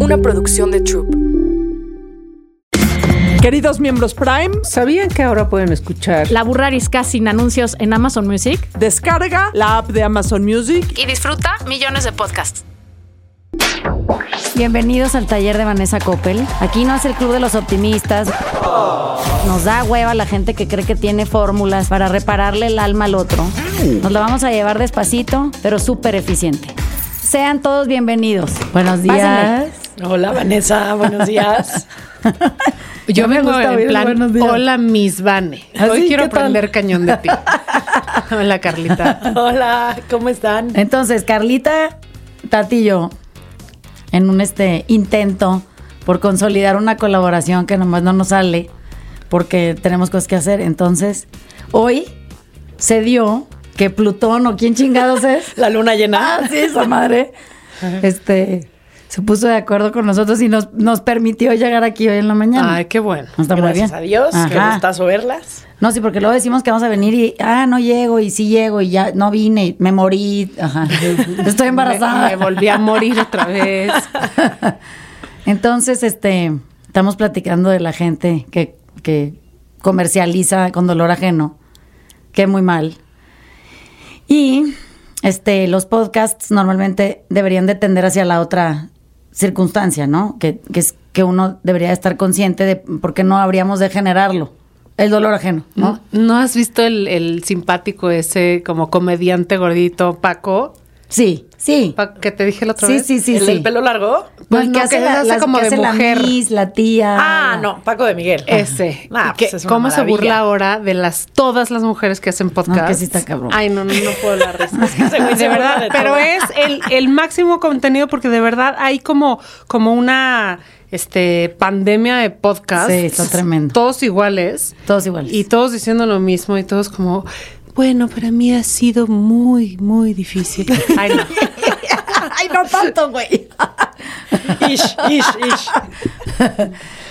una producción de Troop. Queridos miembros Prime, ¿Sabían que ahora pueden escuchar La Burrarisca sin anuncios en Amazon Music descarga la app de Amazon Music. y disfruta millones de podcasts. Bienvenidos al taller de Vanessa Coppel. Aquí no es el club de los optimistas. Nos da hueva la gente que cree que tiene fórmulas para repararle el alma al otro. Nos la vamos a llevar despacito, pero súper eficiente. Sean todos bienvenidos. Buenos Pásenle. Hola Vanessa, buenos días. Yo me vengo gusta en plan, buenos días. hola Miss Vane. ¿Ah, Hoy sí? quiero aprender cañón de ti. hola Carlita. Hola, ¿cómo están? Entonces, Carlita, Tati y yo, en un este intento por consolidar una colaboración que nomás no nos sale porque tenemos cosas que hacer. Entonces, hoy se dio que Plutón o quién chingados es. La luna llena. Ah, sí, esa madre. Este se puso de acuerdo con nosotros y nos, nos permitió llegar aquí hoy en la mañana. Ay, qué bueno. Está muy Gracias bien. a Dios, qué Ajá. gustazo verlas. No, sí, porque luego decimos que vamos a venir y, ah, no llego, y sí llego, y ya no vine, y me morí, ajá. Estoy embarazada. Me, me volví a morir otra vez. Entonces, este, estamos platicando de la gente que, que comercializa con dolor ajeno, que muy mal. Y este, los podcasts normalmente deberían de tender hacia la otra circunstancia, ¿no? Que, que es que uno debería estar consciente de por qué no habríamos de generarlo. El dolor ajeno, ¿no? ¿No, ¿No has visto el, el simpático ese como comediante gordito Paco? Sí, sí. Que te dije la otra Sí, vez. sí, sí, ¿El sí. del pelo largo? Pues el no, que hace que la, hace las- como que de hace la mujer. Miss, la tía. Ah, la- no, Paco de Miguel. Ese. Ah, que- pues es ¿Cómo se burla ahora de las todas las mujeres que hacen podcast? No, que sí está cabrón. Ay, no, no, no puedo la güey se de verdad, de pero es el, el máximo contenido porque de verdad hay como, como una este pandemia de podcast. Sí, está tremendo. Todos iguales. Todos iguales. Y todos diciendo lo mismo y todos como, bueno, para mí ha sido muy, muy difícil. Ay, no. Ay, no tanto, güey. Ish, ish, ish.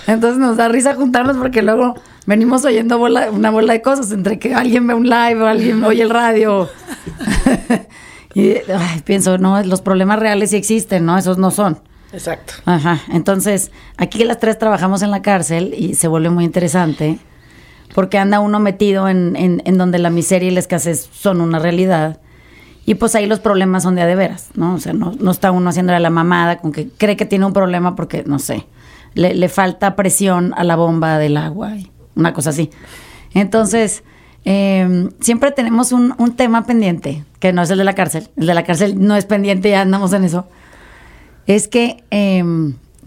Entonces nos da risa juntarnos porque luego venimos oyendo bola- una bola de cosas, entre que alguien ve un live o alguien oye el radio. y ay, pienso, no, los problemas reales sí existen, ¿no? Esos no son. Exacto. Ajá. Entonces, aquí las tres trabajamos en la cárcel y se vuelve muy interesante porque anda uno metido en, en, en donde la miseria y la escasez son una realidad. Y pues ahí los problemas son de a de veras, ¿no? O sea, no, no está uno haciéndole la mamada con que cree que tiene un problema porque, no sé, le, le falta presión a la bomba del agua y una cosa así. Entonces, eh, siempre tenemos un, un tema pendiente, que no es el de la cárcel. El de la cárcel no es pendiente, ya andamos en eso es que eh,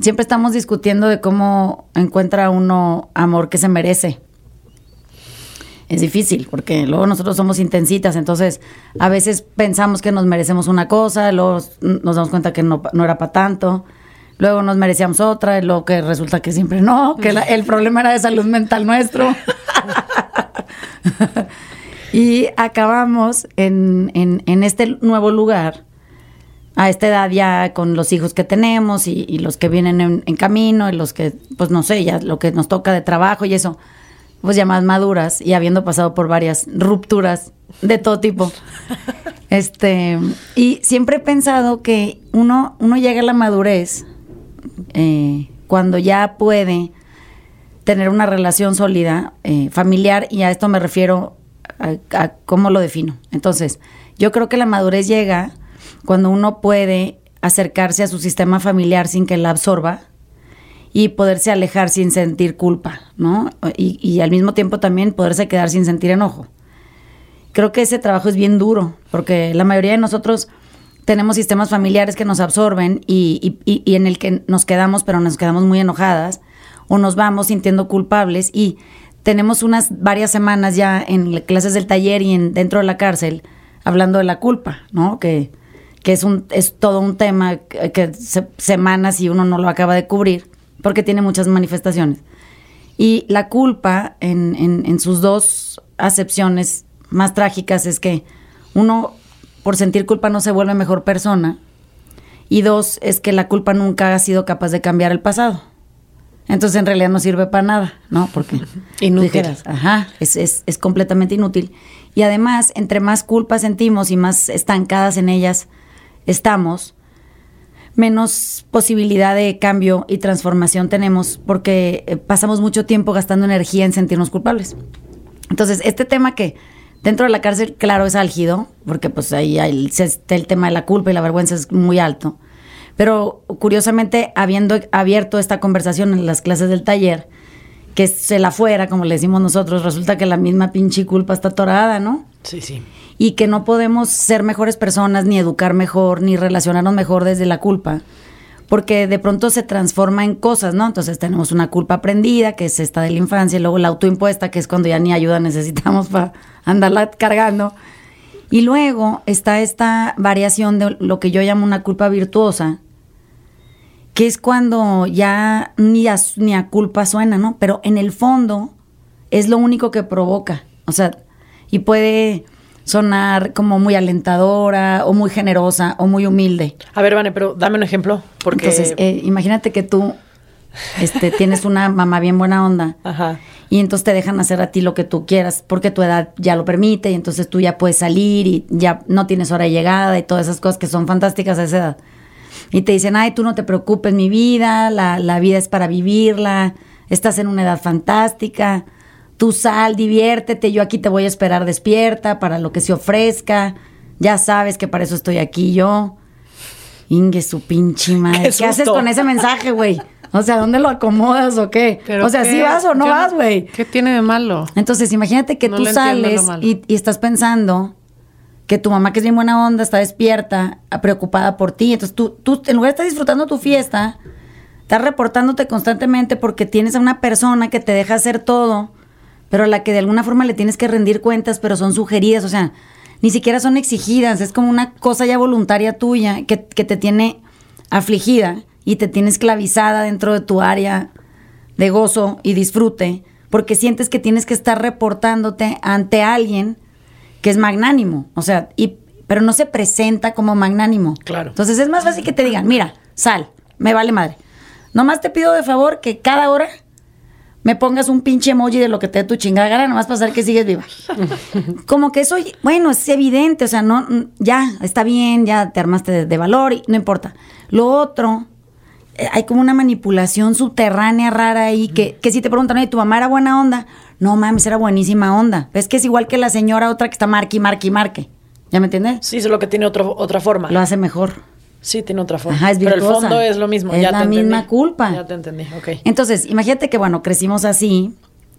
siempre estamos discutiendo de cómo encuentra uno amor que se merece. Es difícil, porque luego nosotros somos intensitas, entonces a veces pensamos que nos merecemos una cosa, luego nos damos cuenta que no, no era para tanto, luego nos merecíamos otra, y luego que resulta que siempre no, que la- el problema era de salud mental nuestro. y acabamos en, en- en este nuevo lugar, a esta edad ya con los hijos que tenemos y, y los que vienen en, en camino y los que, pues no sé, ya lo que nos toca de trabajo y eso, pues ya más maduras y habiendo pasado por varias rupturas de todo tipo. Este, y siempre he pensado que uno, uno llega a la madurez eh, cuando ya puede tener una relación sólida, eh, familiar, y a esto me refiero a, a cómo lo defino. Entonces, yo creo que la madurez llega cuando uno puede acercarse a su sistema familiar sin que la absorba y poderse alejar sin sentir culpa, ¿no? Y, y al mismo tiempo también poderse quedar sin sentir enojo. Creo que ese trabajo es bien duro, porque la mayoría de nosotros tenemos sistemas familiares que nos absorben y, y- y- en el que nos quedamos, pero nos quedamos muy enojadas o nos vamos sintiendo culpables y tenemos unas varias semanas ya en clases del taller y en, dentro de la cárcel hablando de la culpa, ¿no? Que, que es, un, es todo un tema que, que se- semanas y uno no lo acaba de cubrir porque tiene muchas manifestaciones. Y la culpa en, en- en sus dos acepciones más trágicas es que uno, por sentir culpa, no se vuelve mejor persona. Y dos, es que la culpa nunca ha sido capaz de cambiar el pasado. Entonces en realidad no sirve para nada, ¿no? Porque Inútil. dijeras, ajá, es, es, es completamente inútil. Y además, entre más culpa sentimos y más estancadas en ellas estamos, menos posibilidad de cambio y transformación tenemos porque eh, pasamos mucho tiempo gastando energía en sentirnos culpables. Entonces, este tema que dentro de la cárcel, claro, es álgido, porque pues ahí hay- está el tema de la culpa y la vergüenza es muy alto. Pero curiosamente, habiendo abierto esta conversación en las clases del taller, que se la fuera, como le decimos nosotros, resulta que la misma pinche culpa está atorada, ¿no? Sí, sí. Y que no podemos ser mejores personas, ni educar mejor, ni relacionarnos mejor desde la culpa, porque de pronto se transforma en cosas, ¿no? Entonces tenemos una culpa aprendida, que es esta de la infancia, y luego la autoimpuesta, que es cuando ya ni ayuda necesitamos para andarla cargando. Y luego está esta variación de lo que yo llamo una culpa virtuosa, que es cuando ya ni a, ni a culpa suena, ¿no? Pero en el fondo es lo único que provoca. O sea, y puede sonar como muy alentadora o muy generosa o muy humilde. A ver, Vane, pero dame un ejemplo. Porque. Entonces, eh, imagínate que tú este, tienes una mamá bien buena onda Ajá. y entonces te dejan hacer a ti lo que tú quieras porque tu edad ya lo permite y entonces tú ya puedes salir y ya no tienes hora de llegada y todas esas cosas que son fantásticas a esa edad. Y te dicen, ay, tú no te preocupes, mi vida, la, la vida es para vivirla, estás en una edad fantástica, tú sal, diviértete, yo aquí te voy a esperar despierta para lo que se ofrezca, ya sabes que para eso estoy aquí yo. Ingue su pinche madre. Qué ¿Qué, haces con ese mensaje, güey? O sea, ¿dónde lo acomodas o qué? Pero o sea, ¿sí vas o no vas, güey? ¿Qué tiene de malo? Entonces, imagínate que No tú sales y, y estás pensando que tu mamá, que es bien buena onda, está despierta, preocupada por ti. Entonces, tú, tú en lugar de estar disfrutando tu fiesta, estás reportándote constantemente porque tienes a una persona que te deja hacer todo, pero a la que de alguna forma le tienes que rendir cuentas, pero son sugeridas, o sea, ni siquiera son exigidas, es como una cosa ya voluntaria tuya que, que te tiene afligida y te tiene esclavizada dentro de tu área de gozo y disfrute, porque sientes que tienes que estar reportándote ante alguien que es magnánimo, o sea, y, pero no se presenta como magnánimo. Claro. Entonces es más fácil que te digan, mira, sal, me vale madre. Nomás te pido de favor que cada hora me pongas un pinche emoji de lo que te dé tu chingada gana, nomás para saber que sigues viva. Como que eso, bueno, es evidente, o sea, no, ya, está bien, ya te armaste de, de valor y no importa. Lo otro, eh, hay como una manipulación subterránea rara ahí, que, que si te preguntan, oye, ¿tu mamá era buena onda? No mames, era buenísima onda. Es que es igual que la señora otra que está marque, y marque, y marque. ¿Ya me entiendes? Sí, solo que tiene otro, otra forma. Lo hace mejor. Sí, tiene otra forma. Ajá, es Pero el virtuosa. fondo es lo mismo. Es ya la te entendí. misma culpa. Ya te entendí, ok. Entonces, imagínate que, bueno, crecimos así,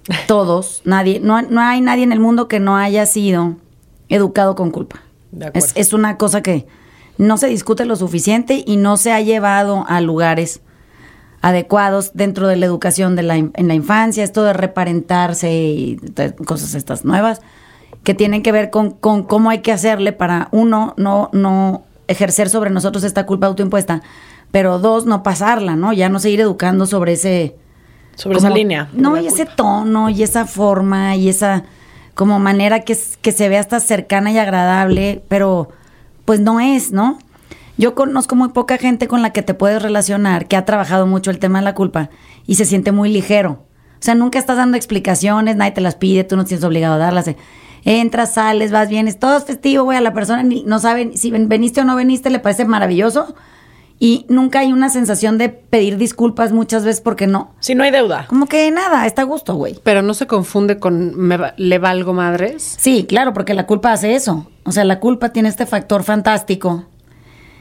todos, nadie, no, no hay nadie en el mundo que no haya sido educado con culpa. De acuerdo. Es, es una cosa que no se discute lo suficiente y no se ha llevado a lugares adecuados dentro de la educación de la, en la infancia, esto de reparentarse y cosas estas nuevas, que tienen que ver con, con cómo hay que hacerle para, uno, no, no ejercer sobre nosotros esta culpa autoimpuesta, pero dos, no pasarla, ¿no? Ya no seguir educando sobre ese... Sobre como- esa línea. No, y ese tono y esa forma y esa como manera que, que se ve hasta cercana y agradable, pero pues no es, ¿no? Yo conozco muy poca gente con la que te puedes relacionar que ha trabajado mucho el tema de la culpa y se siente muy ligero. O sea, nunca estás dando explicaciones, nadie te las pide, tú no tienes obligado a darlas. Entras, sales, vas, vienes, todo es festivo, güey, a la persona ni- no sabe si ven- veniste o no veniste, le parece maravilloso. Y nunca hay una sensación de pedir disculpas muchas veces porque no. Si no hay deuda. Como que nada, está a gusto, güey. Pero no se confunde con me va- le valgo madres. Sí, claro, porque la culpa hace eso. O sea, la culpa tiene este factor fantástico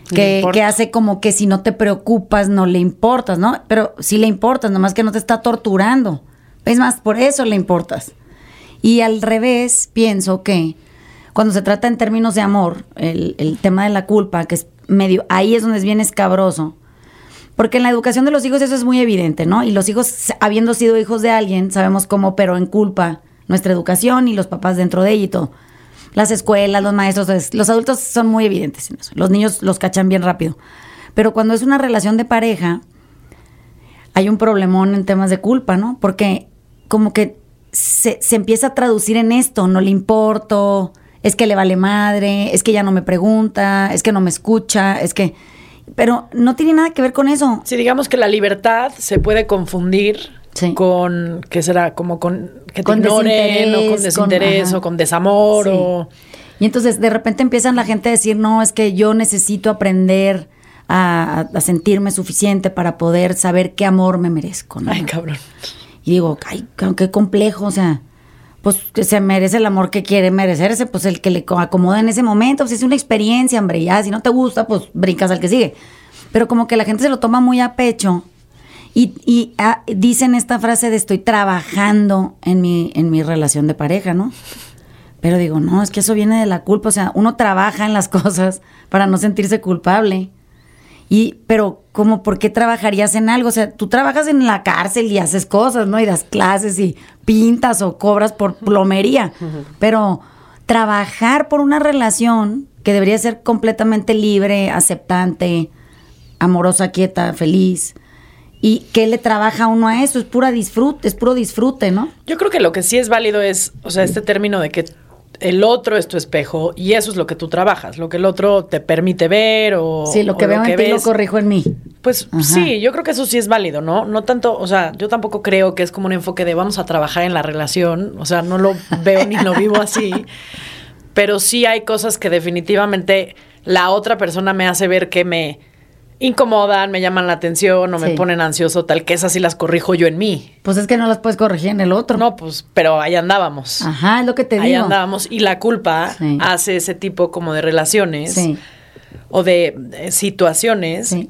que, que hace como que si no te preocupas, no le importas, ¿no? Pero sí le importas, nomás que no te está torturando. Es más, por eso le importas. Y al revés, pienso que cuando se trata en términos de amor, el, el tema de la culpa, que es medio, ahí es donde es bien escabroso. Porque en la educación de los hijos eso es muy evidente, ¿no? Y los hijos, habiendo sido hijos de alguien, sabemos cómo pero en culpa nuestra educación y los papás dentro de ella y todo. Las escuelas, los maestros, es- los adultos son muy evidentes en eso. Los niños los cachan bien rápido. Pero cuando es una relación de pareja, hay un problemón en temas de culpa, ¿no? Porque como que se, se empieza a traducir en esto, no le importo, es que le vale madre, es que ya no me pregunta, es que no me escucha, es que... Pero no tiene nada que ver con eso. Si digamos que la libertad se puede confundir Sí. con, ¿qué será? Como con que te Con ignoren o con desinterés, con- o con desamor Sí. o... Y entonces de repente empiezan la gente a decir, no, es que yo necesito aprender a, a sentirme suficiente para poder saber qué amor me merezco. ¿no? Ay, cabrón. Y digo, ay, qué complejo, o sea, pues se merece el amor que quiere merecerse, pues el que le co- acomoda en ese momento, pues es una experiencia, hombre, ya, si no te gusta, pues brincas al que sigue. Pero como que la gente se lo toma muy a pecho y, y ah, dicen esta frase de estoy trabajando en mi, en mi relación de pareja, ¿no? Pero digo, no, es que eso viene de la culpa, o sea, uno trabaja en las cosas para no sentirse culpable. Y, pero, como, ¿por qué trabajarías en algo? O sea, tú trabajas en la cárcel y haces cosas, ¿no? Y das clases y pintas o cobras por plomería. Pero trabajar por una relación que debería ser completamente libre, aceptante, amorosa, quieta, feliz. ¿Y qué le trabaja uno a eso? Es pura disfrute, es puro disfrute, ¿no? Yo creo que lo que sí es válido es, o sea, este término de que el otro es tu espejo y eso es lo que tú trabajas, lo que el otro te permite ver o Sí, lo que veo en ti lo corrijo en mí. Pues Ajá. sí, yo creo que eso sí es válido, ¿no? No tanto, o sea, yo tampoco creo que es como un enfoque de vamos a trabajar en la relación, o sea, no lo veo ni lo vivo así, pero sí hay cosas que definitivamente la otra persona me hace ver que me incomodan, me llaman la atención o me Sí. ponen ansioso, tal que esas sí las corrijo yo en mí. Pues es que no las puedes corregir en el otro. No, pues, pero ahí andábamos. Ajá, es lo que te Ahí digo. andábamos. Y la culpa Sí. hace ese tipo como de relaciones Sí, o de, de situaciones sí.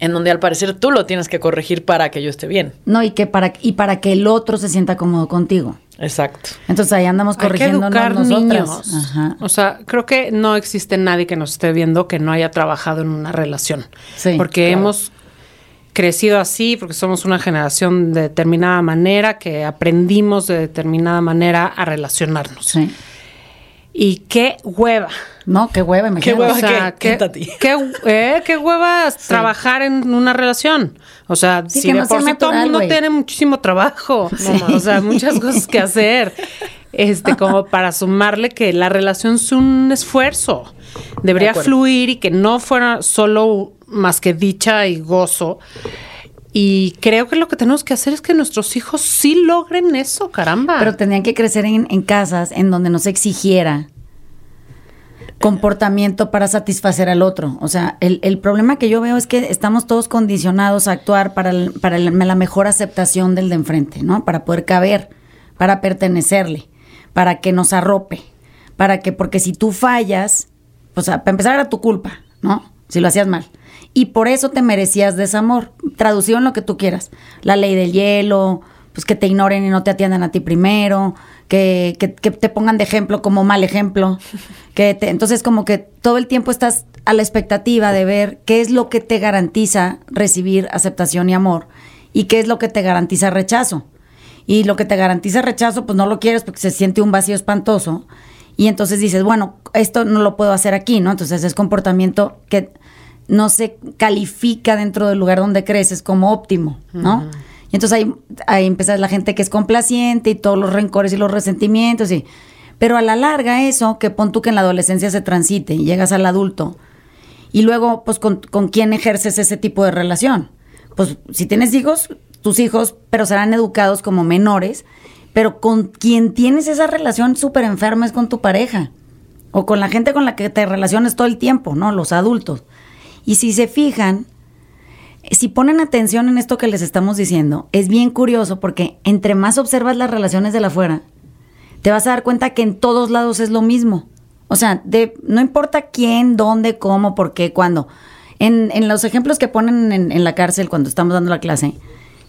En donde al parecer tú lo tienes que corregir para que yo esté bien. No, y que para y para que el otro se sienta cómodo contigo. Exacto. Entonces ahí andamos niños. Ajá. O sea, creo que no existe nadie que nos esté viendo que no haya trabajado en una relación. Sí, porque claro. hemos crecido así, porque somos una generación de determinada manera, que aprendimos de determinada manera a relacionarnos. Sí. Y qué hueva. No, qué hueva, me Qué hueva. O sea, ¿qué? qué, qué, eh, qué hueva trabajar en una relación. O sea, Sí, si de no por sí todo el mundo tiene muchísimo trabajo, o sea, muchas cosas que hacer, este, como para sumarle que la relación es un esfuerzo. Debería fluir y que no fuera solo más que dicha y gozo. Y creo que lo que tenemos que hacer es que nuestros hijos sí logren eso, caramba. Pero tendrían que crecer en, en casas en donde no se exigiera comportamiento para satisfacer al otro. O sea, el, el problema que yo veo es que estamos todos condicionados a actuar para, el- para la mejor aceptación del de enfrente, ¿no? Para poder caber, para pertenecerle, para que nos arrope, para que, porque si tú fallas, pues a- para empezar era tu culpa, ¿no? Si lo hacías mal. Y por eso te merecías desamor, traducido en lo que tú quieras. La ley del hielo, pues que te ignoren y no te atiendan a ti primero, que, que- que te pongan de ejemplo como mal ejemplo. Que te- entonces como que todo el tiempo estás a la expectativa de ver qué es lo que te garantiza recibir aceptación y amor y qué es lo que te garantiza rechazo. Y lo que te garantiza rechazo, pues no lo quieres porque se siente un vacío espantoso. Y entonces dices, bueno, esto no lo puedo hacer aquí, ¿no? Entonces es comportamiento que no se califica dentro del lugar donde creces como óptimo, ¿no? Y entonces ahí, ahí empieza la gente que es complaciente y todos los rencores y los resentimientos. Y, pero a la larga eso, que pon tú que en la adolescencia se transite y llegas al adulto, y luego, pues, ¿con, con quién ejerces ese tipo de relación? Pues, si tienes hijos, tus hijos, pero serán educados como menores, pero con quien tienes esa relación súper enferma es con tu pareja. O con la gente con la que te relaciones todo el tiempo, ¿no? Los adultos. Y si se fijan, si ponen atención en esto que les estamos diciendo, es bien curioso porque entre más observas las relaciones de la afuera, te vas a dar cuenta que en todos lados es lo mismo. O sea, de, no importa quién, dónde, cómo, por qué, cuándo. En, en los ejemplos que ponen en, la cárcel cuando estamos dando la clase,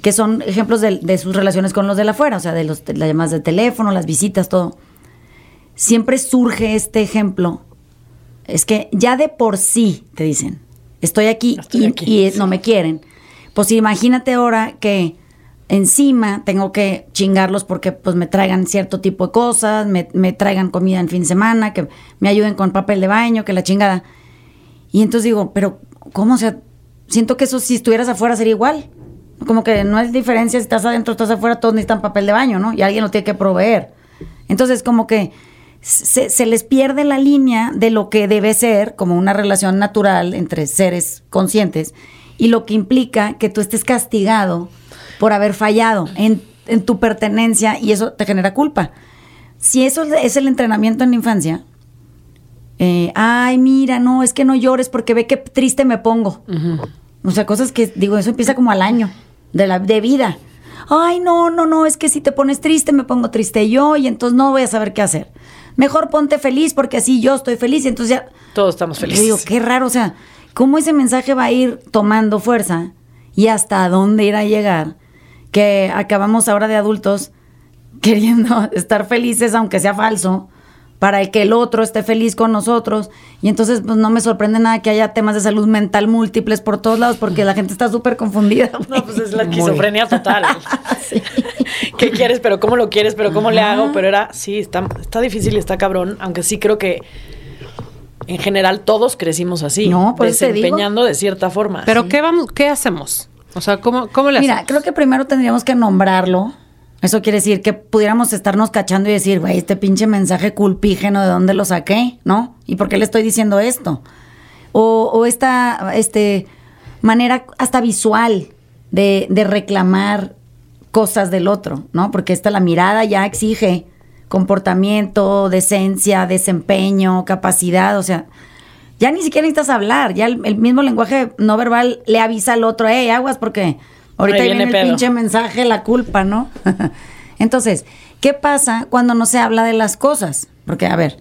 que son ejemplos de, de sus relaciones con los de la afuera, o sea, de los, las llamadas de teléfono, las visitas, todo. Siempre surge este ejemplo. Es que ya de por sí, te dicen, estoy aquí, Estoy y, aquí, y sí. no me quieren. Pues imagínate ahora que encima tengo que chingarlos porque pues me traigan cierto tipo de cosas, me, me traigan comida en fin de semana, que me ayuden con papel de baño, que la chingada. Y entonces digo, pero ¿cómo? O sea, siento que eso si estuvieras afuera sería igual. Como que no hay diferencia si estás adentro o estás afuera, todos necesitan papel de baño, ¿no? Y alguien lo tiene que proveer. Entonces, como que se, se les pierde la línea de lo que debe ser como una relación natural entre seres conscientes y lo que implica que tú estés castigado por haber fallado en, en tu pertenencia y eso te genera culpa. Si eso es el entrenamiento en la infancia, eh, ay, mira, no, es que no llores porque ve que triste me pongo. O sea, cosas que, digo, eso empieza como al año de, la, de vida. Ay, no, no, no, es que si te pones triste me pongo triste yo y entonces no voy a saber qué hacer. Mejor ponte feliz porque así yo estoy feliz. Y entonces ya... Todos estamos Yo felices. digo, qué raro, o sea, cómo ese mensaje va a ir tomando fuerza y hasta dónde ir a llegar, que acabamos ahora de adultos queriendo estar felices, aunque sea falso, para que el otro esté feliz con nosotros. Y entonces, pues no me sorprende nada que haya temas de salud mental múltiples por todos lados, porque la gente está súper confundida. No, pues es la esquizofrenia total. ¿Qué quieres? Pero cómo lo quieres, pero cómo le hago. Pero era, sí, está, está difícil y está cabrón. Aunque sí creo que en general todos crecimos así. No, digo. desempeñando de cierta forma. Pero ¿qué vamos, qué hacemos? O sea, ¿cómo, cómo le Mira, hacemos? creo que primero tendríamos que nombrarlo. Eso quiere decir que pudiéramos estarnos cachando y decir, güey, este pinche mensaje culpígeno, ¿de dónde lo saqué? ¿No? ¿Y por qué le estoy diciendo esto? O, o esta este, manera hasta visual de, de reclamar cosas del otro, ¿no? Porque esta la mirada ya exige comportamiento, decencia, desempeño, capacidad, o sea, ya ni siquiera necesitas hablar, ya el, el mismo lenguaje no verbal le avisa al otro, hey, aguas porque ahorita Ahí viene, viene el pinche mensaje, la culpa, ¿no? Entonces, ¿qué pasa cuando no se habla de las cosas? Porque, a ver,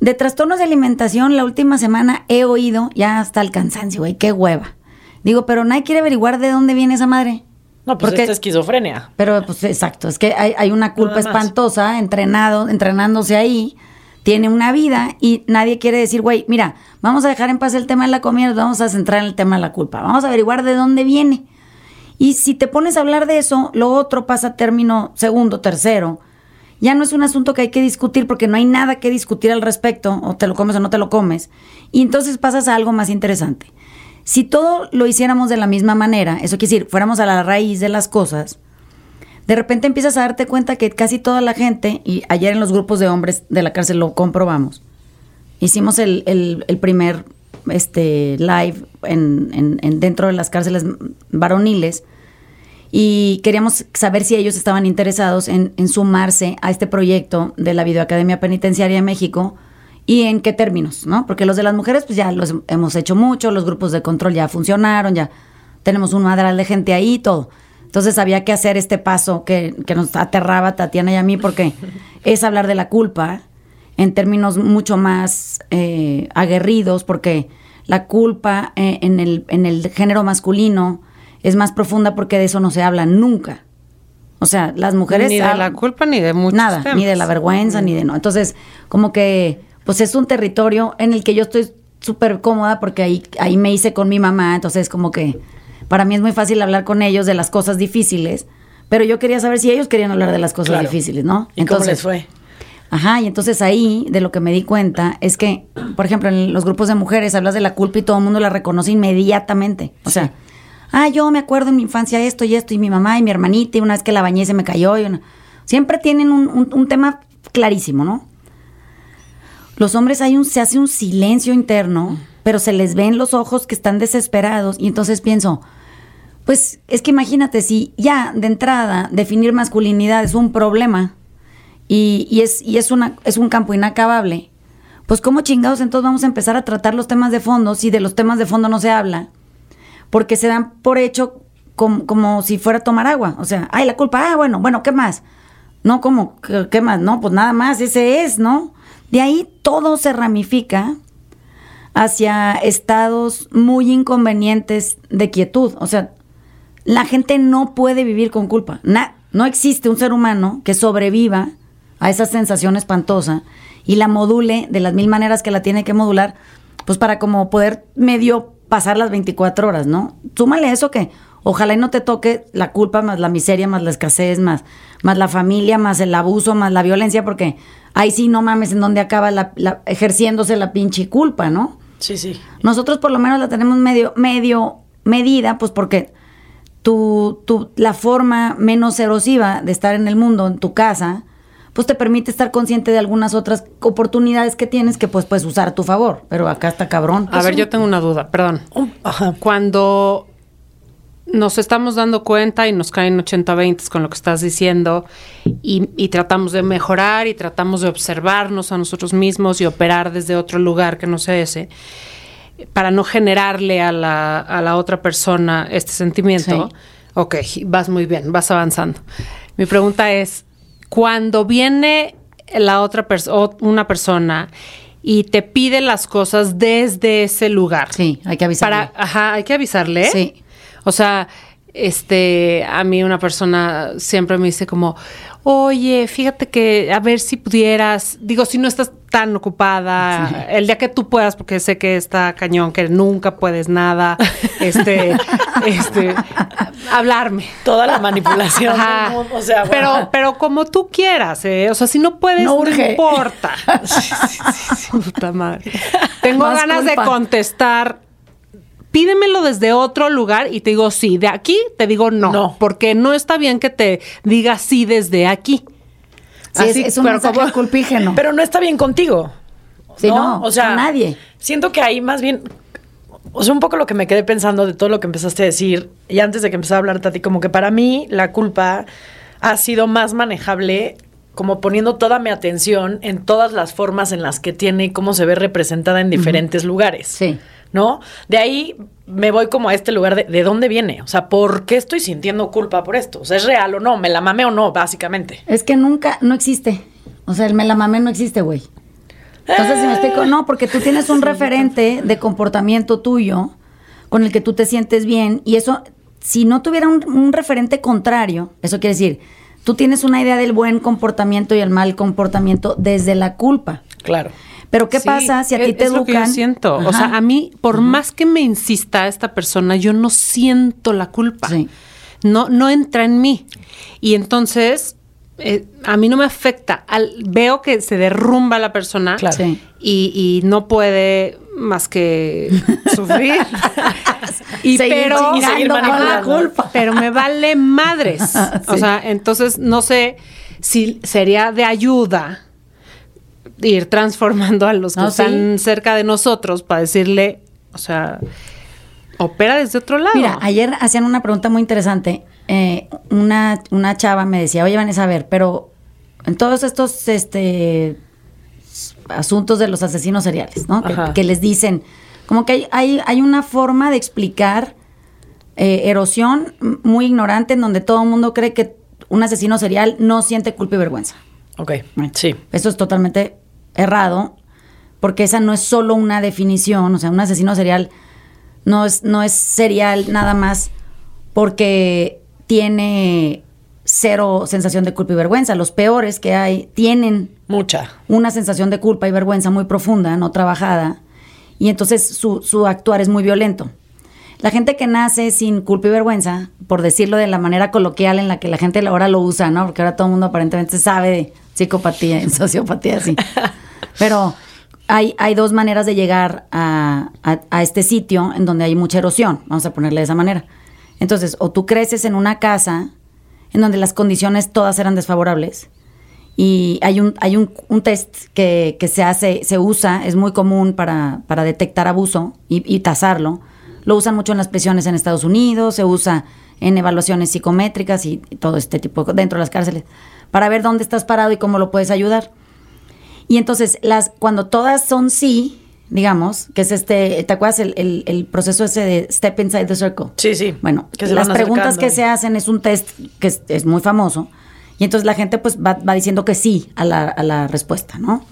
de trastornos de alimentación la última semana he oído ya hasta el cansancio, güey, qué hueva. Digo, pero nadie quiere averiguar de dónde viene esa madre. no, pues porque- esta esquizofrenia. Pero pues exacto, es que hay, hay una culpa espantosa entrenado, entrenándose ahí, tiene una vida y nadie quiere decir, güey, mira, vamos a dejar en paz el tema de la comida, nos vamos a centrar en el tema de la culpa, vamos a averiguar de dónde viene. Y si te pones a hablar de eso, lo otro pasa a término segundo, tercero. Ya no es un asunto que hay que discutir porque no hay nada que discutir al respecto, o te lo comes o no te lo comes. Y entonces pasas a algo más interesante. Si todo lo hiciéramos de la misma manera, eso quiere decir, fuéramos a la raíz de las cosas, de repente empiezas a darte cuenta que casi toda la gente, y ayer en los grupos de hombres de la cárcel lo comprobamos, hicimos el, el- el primer este, live en, en- en- dentro de las cárceles varoniles y queríamos saber si ellos estaban interesados en, en sumarse a este proyecto de la Videoacademia Penitenciaria de México y en qué términos, ¿no? Porque los de las mujeres pues ya los hemos hecho mucho, los grupos de control ya funcionaron, ya tenemos un madral de gente ahí y todo. Entonces había que hacer este paso que, que nos aterraba a Tatiana y a mí porque es hablar de la culpa en términos mucho más eh, aguerridos porque la culpa eh, en, el, en el género masculino es más profunda porque de eso no se habla nunca. O sea, las mujeres... Ni de la culpa ni de muchos Nada, temas. ni de la vergüenza, ni de no. Entonces, como que, pues es un territorio en el que yo estoy súper cómoda porque ahí, ahí me hice con mi mamá, entonces como que para mí es muy fácil hablar con ellos de las cosas difíciles, pero yo quería saber si ellos querían hablar de las cosas Claro. difíciles, ¿no? ¿Y cómo les fue? Ajá, y entonces ahí de lo que me di cuenta es que, por ejemplo, en los grupos de mujeres hablas de la culpa y todo el mundo la reconoce inmediatamente. O sea, ah, yo me acuerdo en mi infancia esto y esto, y mi mamá y mi hermanita, y una vez que la bañé se me cayó. Y una... Siempre tienen un, un- un tema clarísimo, ¿no? Los hombres hay un, se hace un silencio interno, pero se les ven los ojos que están desesperados, y entonces pienso, pues es que imagínate, si ya de entrada definir masculinidad es un problema y, es, y es, una, es un campo inacabable, pues cómo chingados entonces vamos a empezar a tratar los temas de fondo si de los temas de fondo no se habla, porque se dan por hecho como, como si fuera a tomar agua, o sea, ay, la culpa, ah, bueno, bueno, ¿qué más? No, como, ¿qué, qué más? No, pues nada más, ese es, ¿no? De ahí todo se ramifica hacia estados muy inconvenientes de quietud. O sea, la gente no puede vivir con culpa. Na- no existe un ser humano que sobreviva a esa sensación espantosa y la module de las mil maneras que la tiene que modular, pues para como poder medio pasar las 24 horas, ¿no? Súmale eso que ojalá y no te toque la culpa más la miseria, más la escasez, más, más la familia, más el abuso, más la violencia, porque ahí sí no mames en donde acaba la, la- ejerciéndose la pinche culpa, ¿no? Sí, sí. Nosotros por lo menos la tenemos medio, medio medida, pues porque tu, tu, la forma menos erosiva de estar en el mundo, en tu casa, pues te permite estar consciente de algunas otras oportunidades que tienes que pues puedes usar a tu favor. Pero acá está cabrón. A ver, yo tengo una duda, perdón. Ajá. Cuando nos estamos dando cuenta y nos caen 80-20 con lo que estás diciendo y, y tratamos de mejorar y tratamos de observarnos a nosotros mismos y operar desde otro lugar que no sea ese para no generarle a la, a la otra persona este sentimiento. Sí. Ok, vas muy bien, vas avanzando. Mi pregunta es, cuando viene la otra persona, una persona y te pide las cosas desde ese lugar. Sí, hay que avisarle. Para, ajá, hay que avisarle. Sí. O sea, este, a mí una persona siempre me dice como, oye, fíjate que a ver si pudieras, digo, si no estás tan ocupada, el día que tú puedas, porque sé que está cañón, que nunca puedes nada, este, este, hablarme. Toda la manipulación Ajá. del mundo, o sea, pero, bueno. pero como tú quieras, ¿eh? O sea, si no puedes, No no, urge. importa. Puta madre. Tengo Más ganas culpa. de contestar. Pídemelo desde otro lugar y te digo sí. De aquí te digo no. No. Porque no está bien que te diga sí desde aquí. Sí, es, Así, es un pero mensaje como- culpígeno. Pero no está bien contigo. Sí, no, o sea, con nadie. Siento que ahí más bien, o sea, un poco lo que me quedé pensando de todo lo que empezaste a decir, y antes de que empezara a hablarte a ti, como que para mí la culpa ha sido más manejable como poniendo toda mi atención en todas las formas en las que tiene y cómo se ve representada en diferentes lugares. Sí. ¿No? De ahí me voy como a este lugar de, de dónde viene. O sea, ¿por qué estoy sintiendo culpa por esto? O sea, ¿es real o no? ¿Me la mame o no? Básicamente. Es que nunca, no existe. O sea, el me la mamé no existe, güey. Entonces, si me explico, no, porque tú tienes un referente de comportamiento tuyo con el que tú te sientes bien y eso, si no tuviera un, un referente contrario, eso quiere decir, tú tienes una idea del buen comportamiento y el mal comportamiento desde la culpa. Claro. Pero ¿qué Sí, pasa si a ti te es lo que yo educan? siento. O sea, a mí, por más que me insista esta persona, yo no siento la culpa. Sí. No, no entra en mí. Y entonces, eh, a mí no me afecta. Al- veo que se derrumba la persona Claro. Sí. y, y no puede más que sufrir. y Seguir pero, y seguir Ajá, manipulando. culpa. pero me vale madres. O sea, entonces no sé si sería de ayuda ir transformando a los que No, están cerca de nosotros para decirle, o sea, opera desde otro lado. Mira, ayer hacían una pregunta muy interesante. Eh, una, una chava me decía, oye, Vanessa, a ver, pero en todos estos este, asuntos de los asesinos seriales, ¿no? Que, les dicen, como que hay, hay, hay una forma de explicar eh, erosión muy ignorante en donde todo el mundo cree que un asesino serial no siente culpa y vergüenza. Ok. Sí. Eso es totalmente errado, porque esa no es solo una definición, o sea, un asesino serial no es, no es serial nada más porque tiene cero sensación de culpa y vergüenza. Los peores que hay tienen Mucha. una sensación de culpa y vergüenza muy profunda, no trabajada, y entonces su, su actuar es muy violento. La gente que nace sin culpa y vergüenza, por decirlo de la manera coloquial en la que la gente ahora lo usa, ¿no? Porque ahora todo el mundo aparentemente sabe de psicopatía y sociopatía, sí. Pero hay, hay dos maneras de llegar a, a- este sitio en donde hay mucha erosión, vamos a ponerle de esa manera. Entonces, o tú creces en una casa en donde las condiciones todas eran desfavorables, y hay un, hay un, un test que, que se hace, se usa, es muy común para, para detectar abuso y, y tasarlo. Lo usan mucho en las prisiones en Estados Unidos, se usa en evaluaciones psicométricas y, y todo este tipo, dentro de las cárceles, para ver dónde estás parado y cómo lo puedes ayudar. Y entonces, las, cuando todas son sí, digamos, que es este, ¿te acuerdas el, el- el proceso ese de step inside the circle? Sí, sí. Bueno, Que las preguntas que se hacen es un test que es, es muy famoso. Y entonces la gente pues va, va diciendo que sí a la, a la respuesta, ¿no?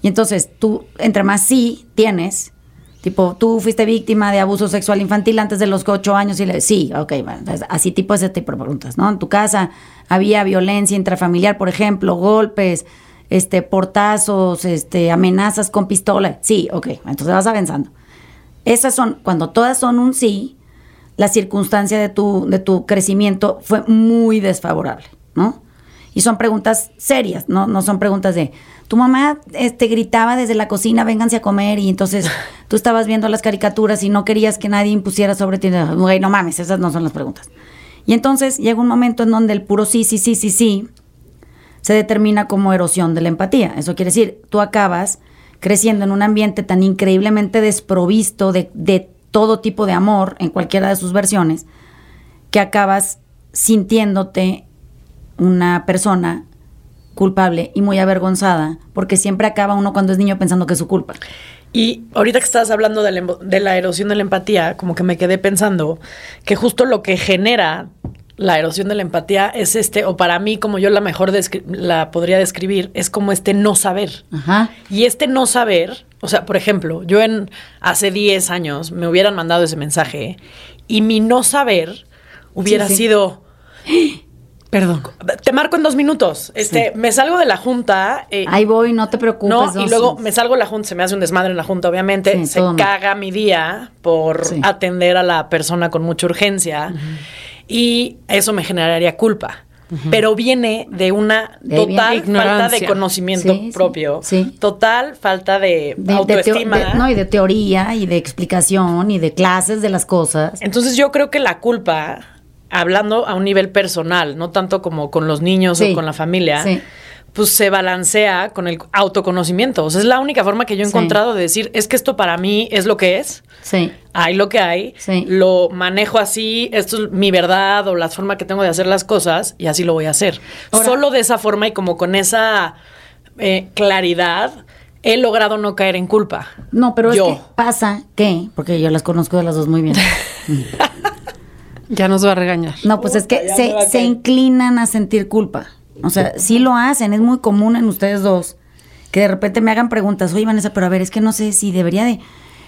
Y entonces tú, entre más sí tienes, tipo, tú fuiste víctima de abuso sexual infantil antes de los ocho años y le sí, ok, bueno, entonces, así tipo ese tipo de preguntas, ¿no? En tu casa había violencia intrafamiliar, por ejemplo, golpes, este, portazos, este, amenazas con pistola. Sí, ok, entonces vas avanzando. Esas son, cuando todas son un sí, la circunstancia de tu, de tu crecimiento fue muy desfavorable, ¿no? Y son preguntas serias, ¿no? No son preguntas de, tu mamá este, gritaba desde la cocina, vénganse a comer, y entonces tú estabas viendo las caricaturas y no querías que nadie impusiera sobre ti. Güey, no mames, esas no son las preguntas. Y entonces llega un momento en donde el puro sí, sí, sí, sí, sí, se determina como erosión de la empatía. Eso quiere decir, tú acabas creciendo en un ambiente tan increíblemente desprovisto de, de todo tipo de amor, en cualquiera de sus versiones, que acabas sintiéndote una persona culpable y muy avergonzada, porque siempre acaba uno cuando es niño pensando que es su culpa. Y ahorita que estabas hablando de la, de la erosión de la empatía, como que me quedé pensando que justo lo que genera la erosión de la empatía es este, o para mí, como yo la mejor la podría describir, es como este no saber. Ajá. Y este no saber, o sea, por ejemplo, yo en hace 10 años me hubieran mandado ese mensaje y mi no saber hubiera Sí, sí. sido, Perdón. te marco en dos minutos, este, me salgo de la junta. eh, Ahí voy, no te preocupes. no, y luego me salgo de la junta, se me hace un desmadre en la junta, obviamente. Sí, se mal. caga mi día por Sí. atender a la persona con mucha urgencia. Y eso me generaría culpa. Pero viene de una De total falta de conocimiento Sí, propio. sí. Total falta de, autoestima. de- no, y de teoría y de explicación y de clases de las cosas. Entonces yo creo que la culpa, hablando a un nivel personal, no tanto como con los niños o con la familia, sí. Pues se balancea con el autoconocimiento. O sea, es la única forma que yo he Sí. encontrado de decir, es que esto para mí es lo que es, Sí. hay lo que hay, Sí. lo manejo así, esto es mi verdad o la forma que tengo de hacer las cosas y así lo voy a hacer. Ahora- Solo de esa forma y como con esa eh, claridad he logrado no caer en culpa. No, pero Yo. es que pasa que, porque yo las conozco de las dos muy bien. Ya nos va a regañar. No, pues es que se, a inclinan a sentir culpa. O sea, sí lo hacen, es muy común en ustedes dos. Que de repente me hagan preguntas, oye Vanessa, pero a ver, es que no sé si debería de...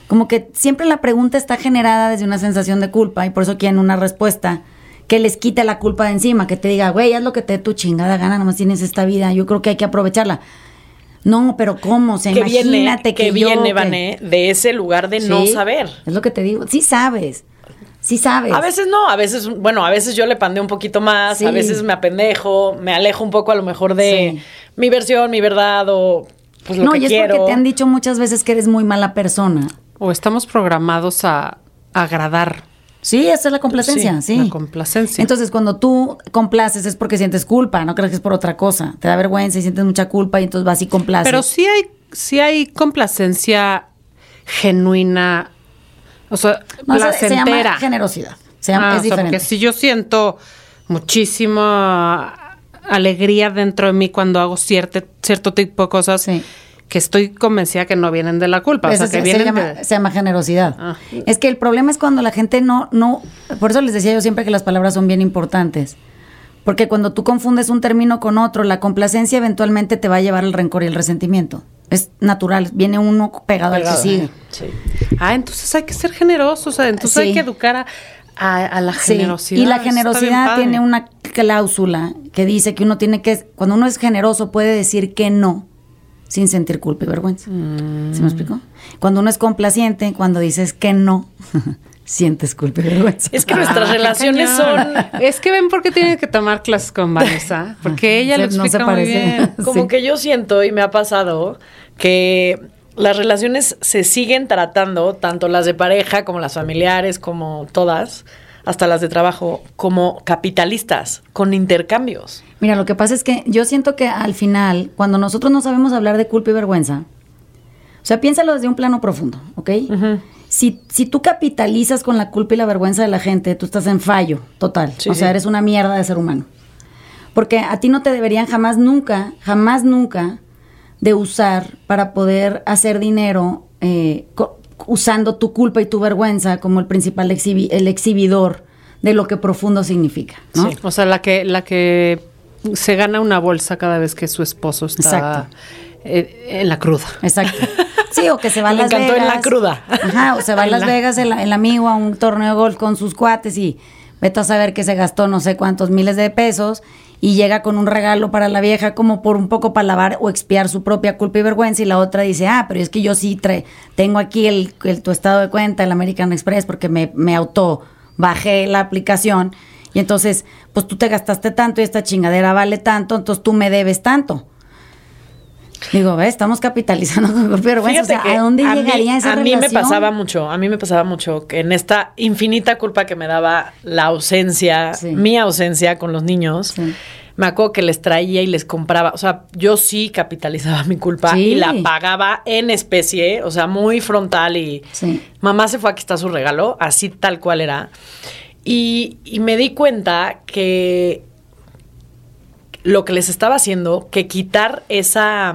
Como que siempre la pregunta está generada desde una sensación de culpa y por eso quieren una respuesta que les quite la culpa de encima, que te diga, güey, haz lo que te dé tu chingada gana, nomás tienes esta vida, yo creo que hay que aprovecharla. No, pero ¿cómo? O sea, que viene, imagínate que, yo, viene, que- Vané, de ese lugar de no saber. Es lo que te digo. Sí sabes. Sí sabes. A veces no, a veces, bueno, a veces yo le pandeo un poquito más, Sí. a veces me apendejo, me alejo un poco a lo mejor de Sí. mi versión, mi verdad o pues lo no, que y es quiero. porque te han dicho muchas veces que eres muy mala persona. O estamos programados a agradar. Sí, esa es la complacencia, sí. La complacencia. Entonces, cuando tú complaces es porque sientes culpa, no crees que es por otra cosa. Te da vergüenza y sientes mucha culpa y entonces vas y complaces. Pero sí hay, sí hay complacencia genuina, o sea, No, se- se, placentera. llama generosidad. Se llama- Ah, es o sea, diferente. porque si yo siento muchísima alegría dentro de mí cuando hago cierto, cierto tipo de cosas Sí. que estoy convencida que no vienen de la culpa, Eso o sea, que se, se vienen llama, de... se llama generosidad. Ah. Es que el problema es cuando la gente no, no, por eso les decía yo siempre que las palabras son bien importantes. Porque cuando tú confundes un término con otro, la complacencia eventualmente te va a llevar al rencor y el resentimiento. Es natural, viene uno pegado, al que sigue. Sí. Ah, entonces hay que ser generosos, o sea, entonces hay que educar a, a- a la Sí, generosidad. Y la generosidad tiene una cláusula que dice que uno tiene que, cuando uno es generoso, puede decir que no sin sentir culpa y vergüenza. ¿Sí me explico? Cuando uno es complaciente, cuando dices que no, sientes culpa y vergüenza. Es que nuestras Ah, relaciones son. Es que ven por qué tienen que tomar clases con Vanessa, porque ella lo Se- no se explica muy parece. bien. como Sí. que yo siento y me ha pasado que las relaciones se siguen tratando, tanto las de pareja como las familiares, como todas, hasta las de trabajo, como capitalistas, con intercambios. Mira, lo que pasa es que yo siento que al final, cuando nosotros no sabemos hablar de culpa y vergüenza, o sea, piénsalo desde un plano profundo, ¿ok? Si, si tú capitalizas con la culpa y la vergüenza de la gente, tú estás en fallo total. Sí, o sea, sí. eres una mierda de ser humano. Porque a ti no te deberían jamás, nunca, jamás, nunca de usar para poder hacer dinero eh, co- usando tu culpa y tu vergüenza como el principal exhibi- el exhibidor de lo que profundo significa, ¿no? Sí. O sea, la que, la que se gana una bolsa cada vez que su esposo está Exacto. eh, en la cruda. Exacto. Sí, o que se va a Las encantó Vegas. en la cruda. Ajá, o se va a Las la- Vegas el, el amigo a un torneo de golf con sus cuates y vete a saber que se gastó no sé cuántos miles de pesos y llega con un regalo para la vieja como por un poco para lavar o expiar su propia culpa y vergüenza y la otra dice, ah, pero es que yo sí tengo aquí el, el- tu estado de cuenta, el American Express, porque me, me auto bajé la aplicación y entonces, pues tú te gastaste tanto y esta chingadera vale tanto, entonces tú me debes tanto. Digo, ¿ves? Estamos capitalizando con vergüenza. O sea, ¿a dónde a llegaría mí, esa A mí me pasaba mucho, a mí me pasaba mucho que en esta infinita culpa que me daba la ausencia, Sí. mi ausencia con los niños, Sí. me acuerdo que les traía y les compraba, o sea, yo sí capitalizaba mi culpa Sí. y la pagaba en especie, o sea, muy frontal y mamá se fue, aquí está su regalo, así tal cual era. Y, y me di cuenta que lo que les estaba haciendo, que quitar esa,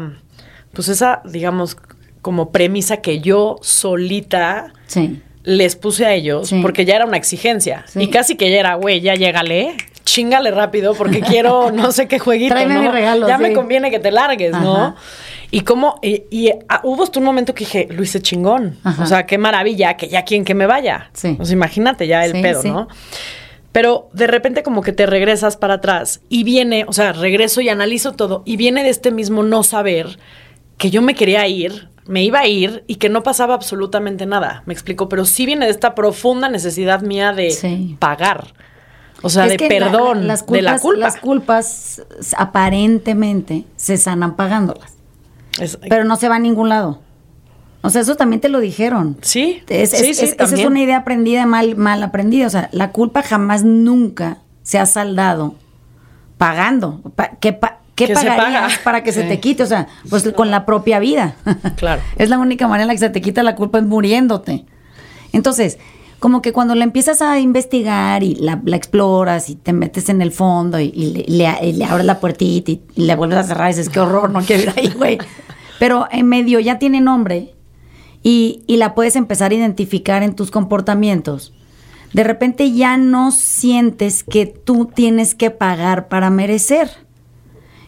pues esa, digamos, como premisa que yo solita Sí. les puse a ellos, Sí. porque ya era una exigencia. Sí. Y casi que ya era, güey, ya llégale, chingale rápido, porque quiero no sé qué jueguito, Tráeme ¿no? mi regalo, ya me conviene que te largues, ¿no? Y como, y, y, ah, hubo hasta un momento que dije, lo hice chingón. Ajá. O sea, qué maravilla, que ya quien que me vaya. Sea, imagínate ya el pedo, sí. ¿no? Pero de repente como que te regresas para atrás y viene, o sea, regreso y analizo todo y viene de este mismo no saber que yo me quería ir, me iba a ir y que no pasaba absolutamente nada, me explico, pero sí viene de esta profunda necesidad mía de Sí. pagar. O sea, Es de perdón, la- las de la culpas- culpa. Las culpas aparentemente se sanan pagándolas, Es- pero no se va a ningún lado. O sea, eso también te lo dijeron. sí, Es, sí, es- sí, es- esa es una idea aprendida, mal, mal aprendida. O sea, la culpa jamás, nunca se ha saldado pagando. Pa- ¿Qué, pa- qué Que pagarías paga. para que se te quite? O sea, pues con la propia vida. Claro. es la única manera en la que se te quita la culpa es muriéndote. Entonces, como que cuando la empiezas a investigar y la, la exploras y te metes en el fondo y, y le, le- y le abres la puertita y, y le vuelves a cerrar y dices, qué horror, no quiero ir ahí, güey. Pero en medio ya tiene nombre y, y la puedes empezar a identificar en tus comportamientos. De repente ya no sientes que tú tienes que pagar para merecer.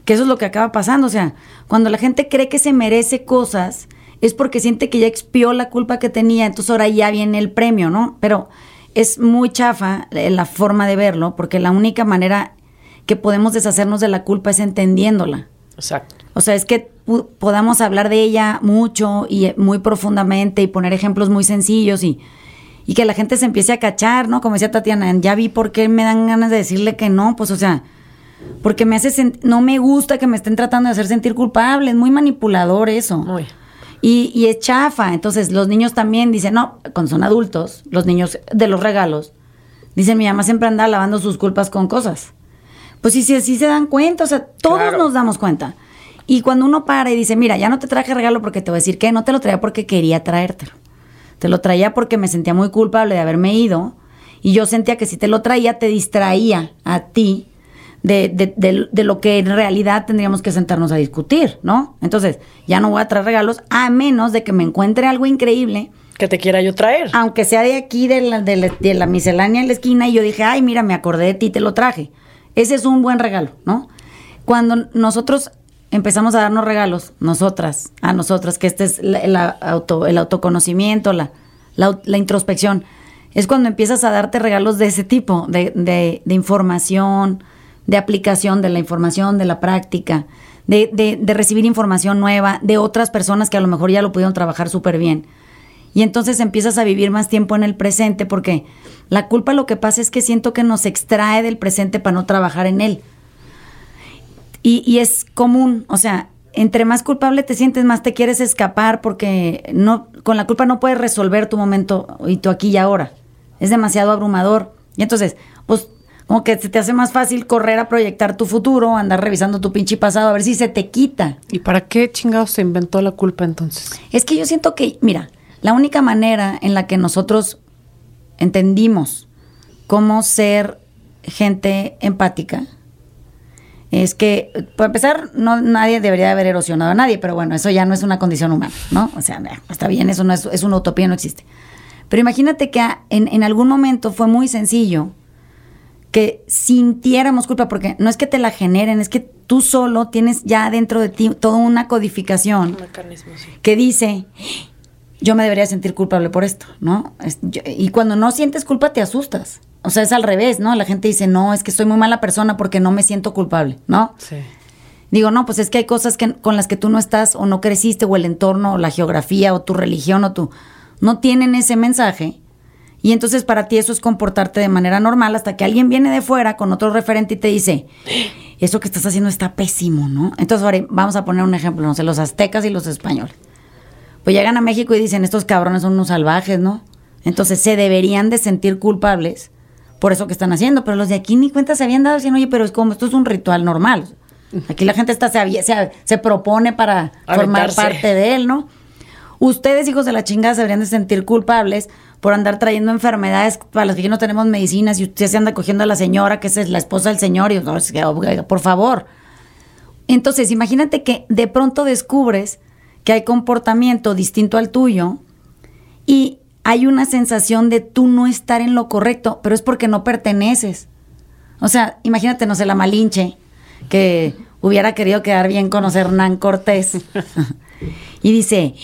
Que eso es lo que acaba pasando. O sea, cuando la gente cree que se merece cosas, es porque siente que ya expió la culpa que tenía, entonces ahora ya viene el premio, ¿no? Pero es muy chafa la forma de verlo, porque la única manera que podemos deshacernos de la culpa es entendiéndola. Exacto. O sea, es que podamos hablar de ella mucho y eh, muy profundamente y poner ejemplos muy sencillos y, y que la gente se empiece a cachar, ¿no? Como decía Tatiana, ya vi por qué me dan ganas de decirle que no, pues o sea, porque me hace no me gusta que me estén tratando de hacer sentir culpable, es muy manipulador eso. Muy. Y, y es chafa. Entonces, los niños también dicen, no, cuando son adultos, los niños de los regalos, dicen, mi mamá siempre anda lavando sus culpas con cosas. Pues sí, sí, sí se dan cuenta, o sea, todos Claro. nos damos cuenta. Y cuando uno para y dice, mira, ya no te traje regalo porque te voy a decir que no te lo traía porque quería traértelo. Te lo traía porque me sentía muy culpable de haberme ido. Y yo sentía que si te lo traía, te distraía a ti de, de- de- de lo que en realidad tendríamos que sentarnos a discutir, ¿no? Entonces, ya no voy a traer regalos a menos de que me encuentre algo increíble, Que te quiera yo traer. aunque sea de aquí, de la, de la- de la miscelánea en la esquina, y yo dije, ay, mira, me acordé de ti, te lo traje. Ese es un buen regalo, ¿no? Cuando nosotros empezamos a darnos regalos, nosotras, a nosotras, que este es la- auto- el autoconocimiento, la, la introspección, es cuando empiezas a darte regalos de ese tipo, de, de- de información, de aplicación de la información, de la práctica, de, de- de recibir información nueva de otras personas que a lo mejor ya lo pudieron trabajar súper bien. Y entonces empiezas a vivir más tiempo en el presente porque la culpa lo que pasa es que siento que nos extrae del presente para no trabajar en él. Y, y es común, o sea, entre más culpable te sientes, más te quieres escapar porque no, con la culpa no puedes resolver tu momento y tu aquí y ahora. Es demasiado abrumador. Y entonces, pues, como que se te hace más fácil correr a proyectar tu futuro, andar revisando tu pinche pasado, a ver si se te quita. ¿Y para qué chingados se inventó la culpa entonces? Es que yo siento que, mira, la única manera en la que nosotros entendimos cómo ser gente empática es que, para empezar, no, nadie debería haber erosionado a nadie, pero bueno, eso ya no es una condición humana, ¿no? O sea, está bien, eso no es, es una utopía, no existe. Pero imagínate que en, en algún momento fue muy sencillo que sintiéramos culpa, porque no es que te la generen, es que tú solo tienes ya dentro de ti toda una codificación mecanismo, sí. que dice, yo me debería sentir culpable por esto, ¿no? Es- yo- y cuando no sientes culpa te asustas. O sea, es al revés, ¿no? La gente dice, no, es que soy muy mala persona porque no me siento culpable, ¿no? Sí. Digo, no, pues es que hay cosas que, con las que tú no estás o no creciste o el entorno o la geografía o tu religión o tu... No tienen ese mensaje. Y entonces para ti eso es comportarte de manera normal hasta que alguien viene de fuera con otro referente y te dice, eso que estás haciendo está pésimo, ¿no? Entonces ahora vamos a poner un ejemplo, no sé, los aztecas y los españoles. Pues llegan a México y dicen, estos cabrones son unos salvajes, ¿no? Entonces se deberían de sentir culpables por eso que están haciendo, pero los de aquí ni cuenta se habían dado, diciendo, oye, pero es como, esto es un ritual normal. Aquí la gente está, se, se, se propone para formar parte de él, ¿no? Ustedes, hijos de la chingada, se deberían de sentir culpables por andar trayendo enfermedades para las que no tenemos medicinas y usted se anda cogiendo a la señora, que es la esposa del señor, y no, es que, oiga, por favor. Entonces, imagínate que de pronto descubres que hay comportamiento distinto al tuyo y hay una sensación de tú no estar en lo correcto, pero es porque no perteneces. O sea, imagínate, no sé, la Malinche, que hubiera querido quedar bien con Hernán Cortés. y dice,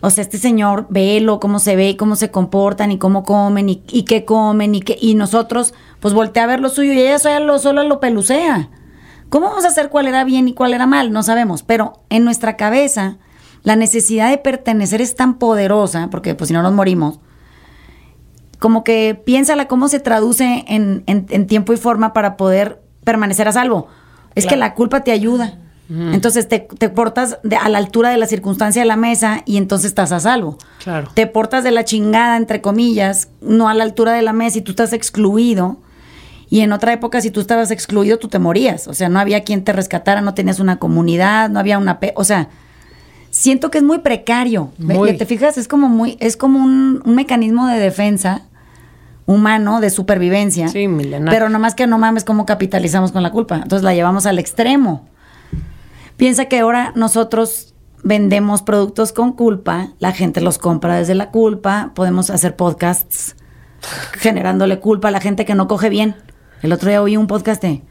o sea, este señor, velo, cómo se ve, cómo se comportan y cómo comen y, qué comen y qué, y nosotros, pues voltea a ver lo suyo y ella solo lo, solo lo pelucea. ¿Cómo vamos a hacer cuál era bien y cuál era mal? No sabemos, pero en nuestra cabeza la necesidad de pertenecer es tan poderosa, porque pues si no nos morimos, como que piénsala cómo se traduce en, en- en tiempo y forma para poder permanecer a salvo. Es que la culpa te ayuda. Entonces te, te portas de- a la altura de la circunstancia de la mesa y entonces estás a salvo. Claro. Te portas de la chingada, entre comillas, no a la altura de la mesa y tú estás excluido. Y en otra época, si tú estabas excluido, tú te morías. O sea, no había quien te rescatara, no tenías una comunidad, no había una... pe- o sea, siento que es muy precario. Muy. ¿Te fijas? Es como muy... Es como un, un mecanismo de defensa humano, de supervivencia. Sí, milenario. Pero nomás que no mames cómo capitalizamos con la culpa. Entonces la llevamos al extremo. Piensa que ahora nosotros vendemos productos con culpa, la gente los compra desde la culpa, podemos hacer podcasts generándole culpa a la gente que no coge bien. El otro día oí un podcast de,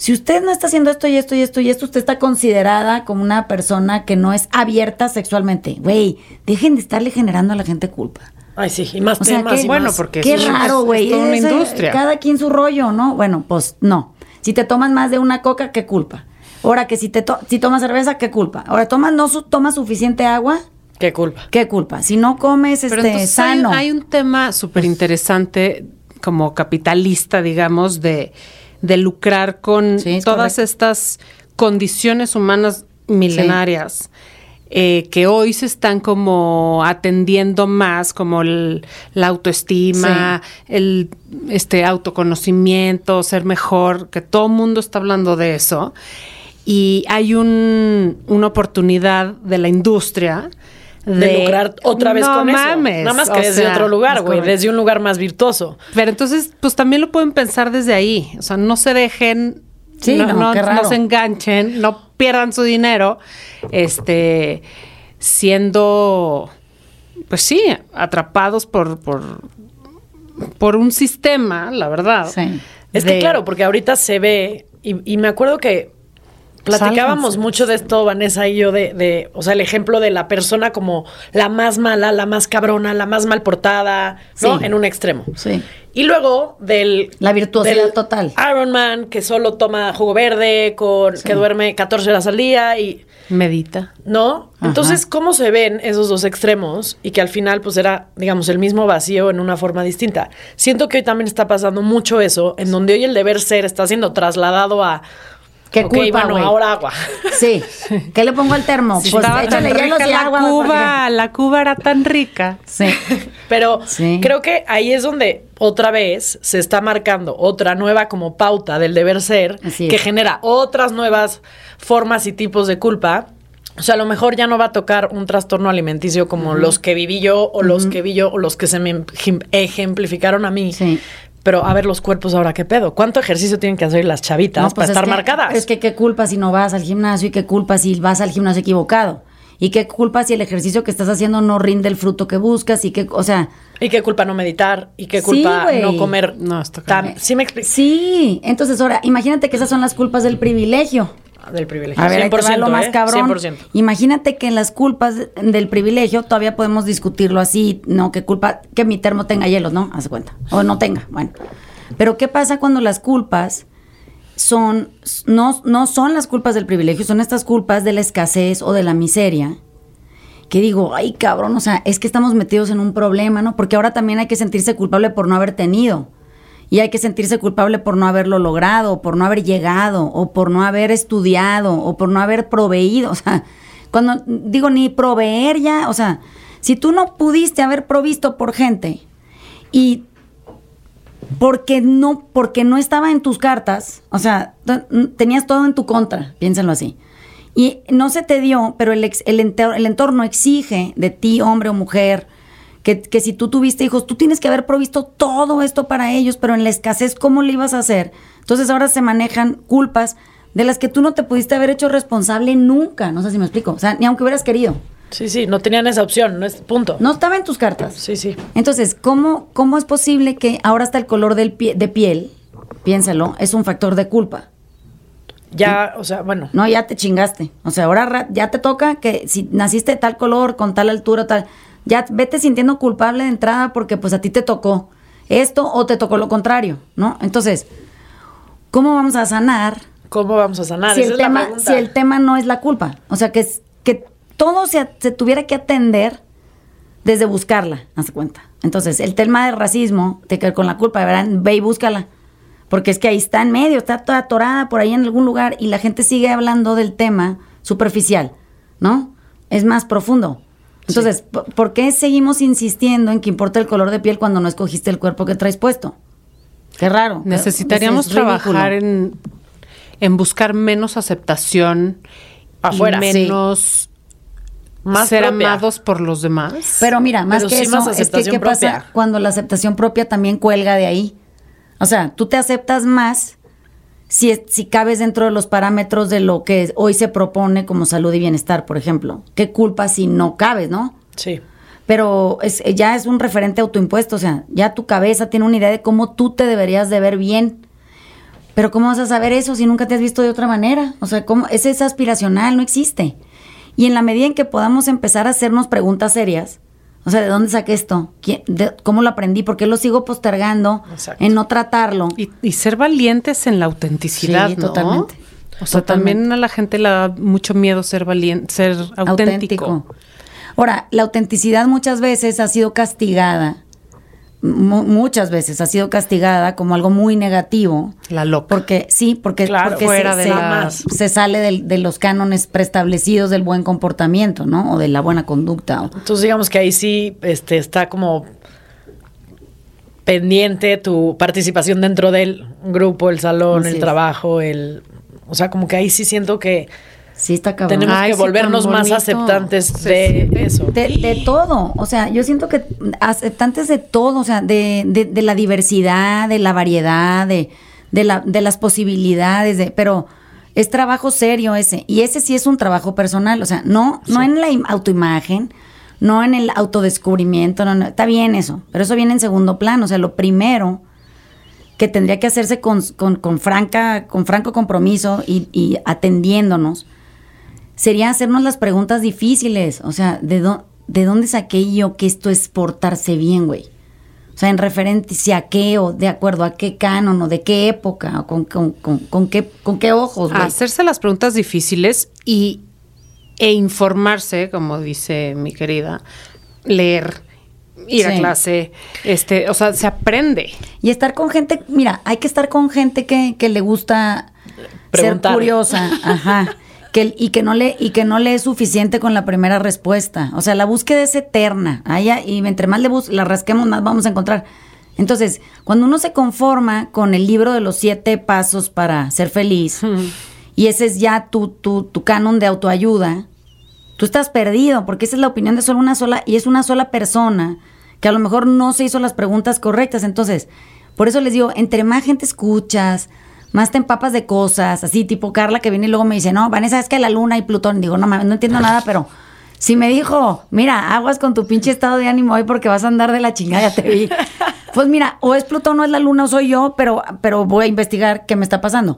si usted no está haciendo esto y esto y esto y esto, usted está considerada como una persona que no es abierta sexualmente. Güey, dejen de estarle generando a la gente culpa. Ay, sí, y más O sea, temas qué- y bueno, más. porque Qué raro, es- güey. es una Ese- industria. Cada quien su rollo, ¿no? Bueno, pues no. Si te tomas más de una coca, ¿qué culpa? Ahora que si te to- si tomas cerveza, ¿qué culpa? Ahora tomas no su- tomas suficiente agua, Qué culpa. ¿qué culpa? Si no comes Pero este entonces hay, sano. hay un tema súper interesante como capitalista, digamos, de, de lucrar con Sí, es todas correcto. estas condiciones humanas milenarias. eh, que hoy se están como atendiendo más, como el- la autoestima, el este autoconocimiento, ser mejor, que todo el mundo está hablando de eso. Y hay un, una oportunidad de la industria De, lucrar otra vez No con mames, eso. Nada más o que desde sea, otro lugar, güey. Desde un lugar más virtuoso. Pero entonces, pues también lo pueden pensar desde ahí. O sea, no se dejen, Sí, no, no, se enganchen, no pierdan su dinero, este, siendo, pues sí, atrapados por, por, por un sistema, la verdad. Sí. Es que de- claro, porque ahorita se ve, y, y me acuerdo que platicábamos Sálganse. mucho de esto, Vanessa y yo, de, de, o sea, el ejemplo de la persona como la más mala, la más cabrona, la más mal portada, ¿no? Sí. En un extremo. Sí. Y luego del... La virtuosidad del total. Iron Man, que solo toma jugo verde, con, que duerme 14 horas al día y... Medita. ¿No? Ajá. Entonces, ¿cómo se ven esos dos extremos? Y que al final, pues era, digamos, el mismo vacío en una forma distinta. Siento que hoy también está pasando mucho eso, en donde hoy el deber ser está siendo trasladado a. Qué ok, culpa, bueno, ahora agua. Sí. ¿Qué le pongo al termo? Si pues échale hielos rica y agua. Cuba, la Cuba era tan rica. Sí. Pero Sí. creo que ahí es donde otra vez se está marcando otra nueva como pauta del deber ser Así que es. genera otras nuevas formas y tipos de culpa. O sea, a lo mejor ya no va a tocar un trastorno alimenticio como los que viví yo o los que vi yo o los que se me ejemplificaron a mí. Sí. Pero a ver los cuerpos ahora qué pedo. ¿Cuánto ejercicio tienen que hacer las chavitas No, pues para es estar que- marcadas? Es que qué culpa si no vas al gimnasio y qué culpa si vas al gimnasio equivocado. Y qué culpa si el ejercicio que estás haciendo no rinde el fruto que buscas y qué, o sea, Y qué culpa no meditar y qué culpa no comer. No, está tan-. Sí me explico. sí. Entonces ahora, imagínate que esas son las culpas del privilegio. Del privilegio. A ver, ahí te va lo más ¿eh? cabrón. 100%. Imagínate que en las culpas de- del privilegio todavía podemos discutirlo así, no, que culpa, que mi termo tenga hielos, ¿no? Haz cuenta. O no tenga, bueno. Pero ¿qué pasa cuando las culpas son, no, no son las culpas del privilegio, son estas culpas de la escasez o de la miseria? Que digo, ay cabrón, o sea, es que estamos metidos en un problema, ¿no? Porque ahora también hay que sentirse culpable por no haber tenido. Y hay que sentirse culpable por no haberlo logrado, o por no haber llegado, o por no haber estudiado, o por no haber proveído. O sea, cuando digo ni proveer ya, o sea, si tú no pudiste haber provisto por gente y porque no, porque no estaba en tus cartas, o sea, tenías todo en tu contra, piénsenlo así. Y no se te dio, pero el, ex- el, enter- el entorno exige de ti, hombre o mujer, que, que si tú tuviste hijos, tú tienes que haber provisto todo esto para ellos, pero en la escasez, ¿cómo le ibas a hacer? Entonces ahora se manejan culpas de las que tú no te pudiste haber hecho responsable nunca. No sé si me explico. O sea, ni aunque hubieras querido. Sí, sí, no tenían esa opción, no es punto. No estaba en tus cartas. Sí, sí. Entonces, ¿cómo, ¿cómo es posible que ahora hasta el color del pie- de piel, piénsalo, es un factor de culpa? Ya, o sea, bueno. No, ya te chingaste. O sea, ahora ra- ya te toca que si naciste de tal color, con tal altura, tal, ya vete sintiendo culpable de entrada porque pues a ti te tocó esto o te tocó lo contrario, ¿no? Entonces, ¿cómo vamos a sanar ¿Cómo vamos a sanar? si Esa el, es tema, si el tema no es la culpa? O sea, que, es- que todo se, se tuviera que atender desde buscarla, haz cuenta. Entonces, el tema del racismo, de que con la culpa, verán, ve y búscala. Porque es que ahí está en medio, está toda atorada por ahí en algún lugar y la gente sigue hablando del tema superficial, ¿no? Es más profundo. Entonces, ¿por- ¿por qué seguimos insistiendo en que importa el color de piel cuando no escogiste el cuerpo que traes puesto? Qué raro. Necesitaríamos trabajar en, en buscar menos aceptación Afuera, y sí. menos Más ser propia. amados por los demás. Pero mira, más Pero que sí eso, más es que ¿qué pasa cuando la aceptación propia también cuelga de ahí? O sea, tú te aceptas más si, es- si cabes dentro de los parámetros de lo que hoy se propone como salud y bienestar, por ejemplo. ¿Qué culpa si no cabes, no? Sí. Pero es, ya es un referente autoimpuesto, o sea, ya tu cabeza tiene una idea de cómo tú te deberías de ver bien. Pero ¿cómo vas a saber eso si nunca te has visto de otra manera? O sea, ¿cómo? Ese es aspiracional, no existe. Y en la medida en que podamos empezar a hacernos preguntas serias, o sea, ¿de dónde saqué esto? ¿Quién- de- ¿Cómo lo aprendí? ¿Por qué lo sigo postergando Exacto. en no tratarlo? Y, y ser valientes en la autenticidad, Sí, ¿no? totalmente. O sea, Totalmente. también a la gente le da mucho miedo ser valiente, ser auténtico. Ahora, la autenticidad muchas veces ha sido castigada, muchas veces ha sido castigada como algo muy negativo. La loca. Porque sí, porque, Claro, porque fuera se, de se- se sale de los cánones preestablecidos del buen comportamiento, ¿no? O de la buena conducta. o- Entonces digamos que ahí sí este, está como pendiente tu participación dentro del grupo, el salón, Así el es. trabajo, el... O sea, como que ahí sí siento que Sí, está cabrón. tenemos Ay, que volvernos más aceptantes de eso. De, de todo, o sea, yo siento que aceptantes de todo, o sea, de, de- de la diversidad, de la variedad, de, de, la, de las posibilidades, de, pero es trabajo serio ese, y ese sí es un trabajo personal, o sea, no, no en la im- autoimagen, no en el autodescubrimiento, no, no, está bien eso, pero eso viene en segundo plano, o sea, lo primero que tendría que hacerse con, con, con franca, con franco compromiso y, y atendiéndonos, sería hacernos las preguntas difíciles. O sea, ¿de, ¿de dónde saqué yo que esto es portarse bien, güey? O sea, en referencia a qué, o de acuerdo a qué canon, o de qué época, o con, con, con, con qué, con qué ojos, güey. Hacerse las preguntas difíciles y, e informarse, como dice mi querida, leer, ir a clase, este, o sea, se aprende. Y estar con gente, mira, hay que estar con gente que, que le gusta Preguntar. ser curiosa, ajá. Que, y que no le y que no le es suficiente con la primera respuesta. O sea, la búsqueda es eterna. Allá, y entre más le bus la rasquemos, más vamos a encontrar. Entonces, cuando uno se conforma con el libro de los siete pasos para ser feliz, y ese es ya tu, tu, tu canon de autoayuda, tú estás perdido, porque esa es la opinión de solo una sola, y es una sola persona que a lo mejor no se hizo las preguntas correctas. Entonces, por eso les digo, entre más gente escuchas, más te empapas de cosas, así tipo Carla que viene y luego me dice, no, Vanessa, es que la luna y Plutón, digo, no mames, no entiendo nada, pero si me dijo, mira, aguas con tu pinche estado de ánimo hoy porque vas a andar de la chingada, ya te vi. Pues mira, o es Plutón o es la luna o soy yo, pero, pero voy a investigar qué me está pasando.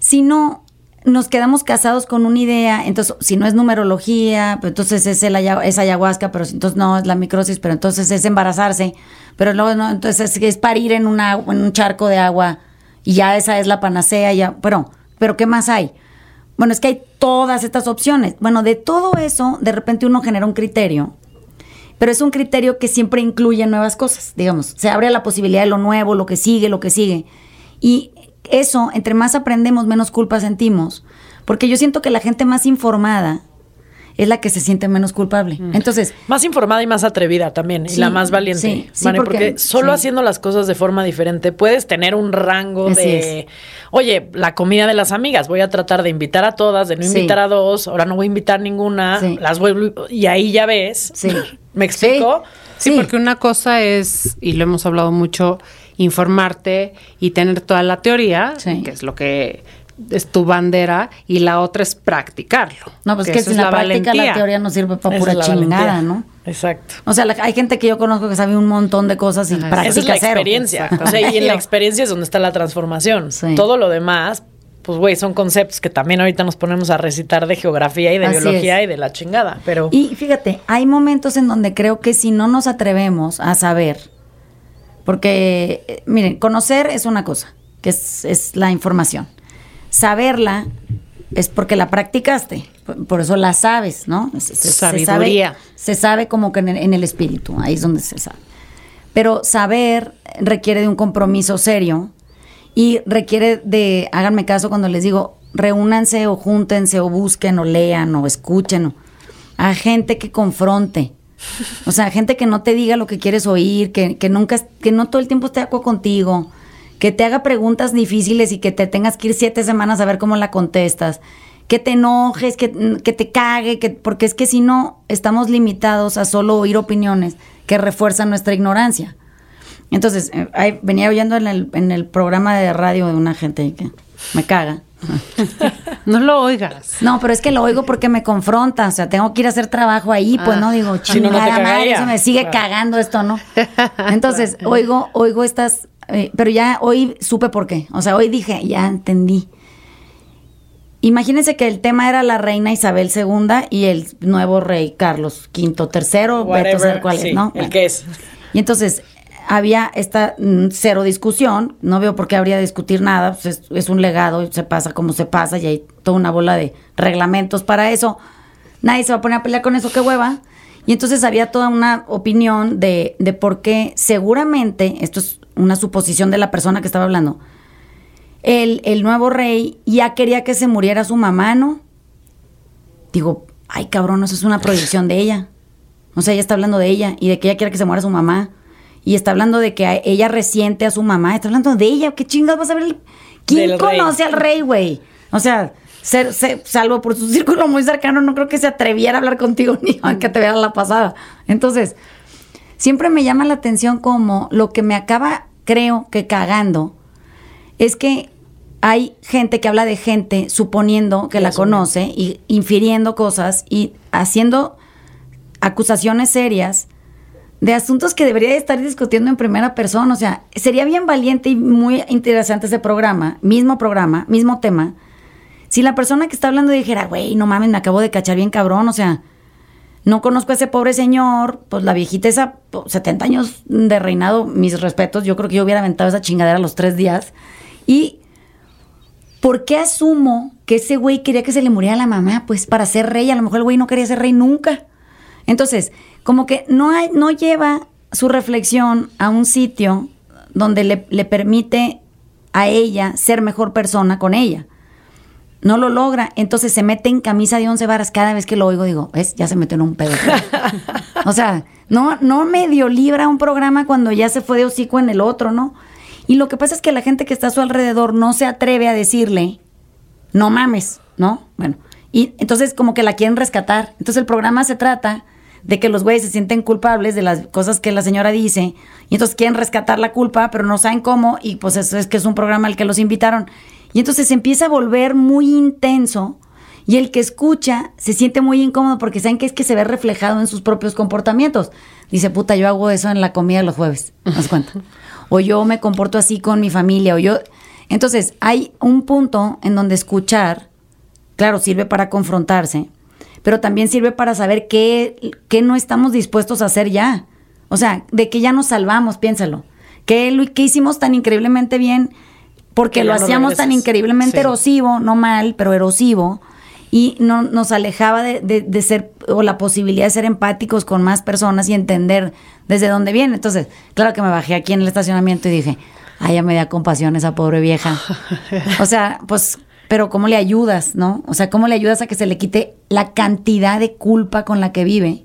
Si no, nos quedamos casados con una idea, entonces si no es numerología, pues entonces es, el es ayahuasca, pero si- entonces no es la microsis, pero entonces es embarazarse, pero luego no, entonces es, es parir en, una, en un charco de agua y ya esa es la panacea, ya, pero, pero ¿qué más hay? Bueno, es que hay todas estas opciones. Bueno, de todo eso, de repente uno genera un criterio, pero es un criterio que siempre incluye nuevas cosas, digamos. Se abre la posibilidad de lo nuevo, lo que sigue, lo que sigue. Y eso, entre más aprendemos, menos culpa sentimos. Porque yo siento que la gente más informada es la que se siente menos culpable. Entonces, Más informada y más atrevida también, y la más valiente. sí, sí, Vane, porque- porque, solo sí. haciendo las cosas de forma diferente puedes tener un rango Así de, oye, la comida de las amigas, voy a tratar de invitar a todas, de no Sí. invitar a dos, ahora no voy a invitar ninguna, Sí. las voy y ahí ya ves. Sí. ¿Me explico? Sí, Sí. porque una cosa es, y lo hemos hablado mucho, informarte y tener toda la teoría, Sí. que es lo que es tu bandera, y la otra es practicarlo. no, pues que sin es la, práctica la teoría no sirve para pura chingada, valentía. ¿no? Exacto. O sea, la- hay gente que yo conozco que sabe un montón de cosas y Ajá, práctica Esa es la cero. experiencia. O sea, y en la experiencia es donde está la transformación. Sí. Todo lo demás, pues güey, son conceptos que también ahorita nos ponemos a recitar de geografía y de Así biología es. y de la chingada. Pero Y fíjate, hay momentos en donde creo que si no nos atrevemos a saber, porque, eh, miren, conocer es una cosa, que es, es la información. Saberla es porque la practicaste, por, eso la sabes, ¿no? Se, Sabiduría. sabe, se sabe como que en el, en el espíritu, ahí es donde se sabe. Pero saber requiere de un compromiso serio y requiere de, háganme caso cuando les digo, reúnanse o júntense o busquen o lean o escuchen o- a gente que confronte. O sea, gente que no te diga lo que quieres oír, que, que nunca, que no todo el tiempo esté de acuerdo contigo, que te haga preguntas difíciles y que te tengas que ir siete semanas a ver cómo la contestas, que te enojes, que, que te cague, que, porque es que si no, estamos limitados a solo oír opiniones que refuerzan nuestra ignorancia. Entonces, eh, venía oyendo en el, en el programa de radio de una gente que me caga. No lo oigas. No, pero es que lo oigo porque me confronta, o sea, tengo que ir a hacer trabajo ahí, pues Ah. no digo, Si no, no te chingada madre, eso me sigue Claro. cagando esto, ¿no? Entonces, oigo, oigo estas, eh, pero ya hoy supe por qué, o sea, hoy dije, ya entendí. Imagínense que el tema era la reina Isabel II y el nuevo rey Carlos V, tercero, vete a saber whatever, cuál sí, es, ¿no? el Bueno. que es. Y entonces había esta mm, cero discusión, no veo por qué habría de discutir nada, pues es, un legado, se pasa como se pasa y hay toda una bola de reglamentos para eso. Nadie se va a poner a pelear con eso, qué hueva. Y entonces había toda una opinión de, de por qué seguramente, esto es una suposición de la persona que estaba hablando, el, el nuevo rey ya quería que se muriera su mamá, ¿no? Digo, ay cabrón, eso es una proyección de ella. O sea, ella está hablando de ella y de que ella quiere que se muera su mamá. Y está hablando de que ella resiente a su mamá. Está hablando de ella. ¿Qué chingas vas a ver? ¿Quién Del rey. conoce al rey, güey? O sea, ser, ser- salvo por su círculo muy cercano, no creo que se atreviera a hablar contigo ni aunque te viera la pasada. Entonces, siempre me llama la atención como lo que me acaba, creo que cagando, es que hay gente que habla de gente suponiendo que la conoce y infiriendo cosas y haciendo acusaciones serias de asuntos que debería estar discutiendo en primera persona. O sea, sería bien valiente y muy interesante ese programa, mismo programa, mismo tema, si la persona que está hablando dijera, güey, no mames, me acabo de cachar bien cabrón, o sea, no conozco a ese pobre señor, pues la viejita esa, pues, 70 años de reinado, mis respetos, yo creo que yo hubiera aventado esa chingadera a los tres días. Y, ¿por qué asumo que ese güey quería que se le muriera la mamá? Pues para ser rey, a lo mejor el güey no quería ser rey nunca. Entonces, como que no, hay, no lleva su reflexión a un sitio donde le, le permite a ella ser mejor persona con ella. No lo logra, entonces se mete en camisa de once varas. Cada vez que lo oigo digo, ¿ves? Ya se metió en un pedo. o sea, no, no medio libra un programa cuando ya se fue de hocico en el otro, ¿no? Y lo que pasa es que la gente que está a su alrededor no se atreve a decirle, no mames, ¿no? Bueno, y entonces como que la quieren rescatar. Entonces el programa se trata de que los güeyes se sienten culpables de las cosas que la señora dice y entonces quieren rescatar la culpa, pero no saben cómo y pues eso es que es un programa al que los invitaron. Y entonces se empieza a volver muy intenso y el que escucha se siente muy incómodo porque saben que es que se ve reflejado en sus propios comportamientos. Dice, puta, yo hago eso en la comida los jueves, ¿das cuenta? O yo me comporto así con mi familia, o yo... Entonces, hay un punto en donde escuchar, claro, sirve para confrontarse, pero también sirve para saber qué, qué no estamos dispuestos a hacer ya. O sea, de que ya nos salvamos, piénsalo. ¿Qué, lo- qué hicimos tan increíblemente bien? Porque Que lo no hacíamos tan increíblemente Sí. erosivo, no mal, pero erosivo, y no, nos alejaba de, de- de ser, o la posibilidad de ser empáticos con más personas y entender desde dónde viene. Entonces, claro que me bajé aquí en el estacionamiento y dije, ay, ya me da compasión esa pobre vieja. o sea, pues, pero ¿cómo le ayudas, no? O sea, ¿cómo le ayudas a que se le quite la cantidad de culpa con la que vive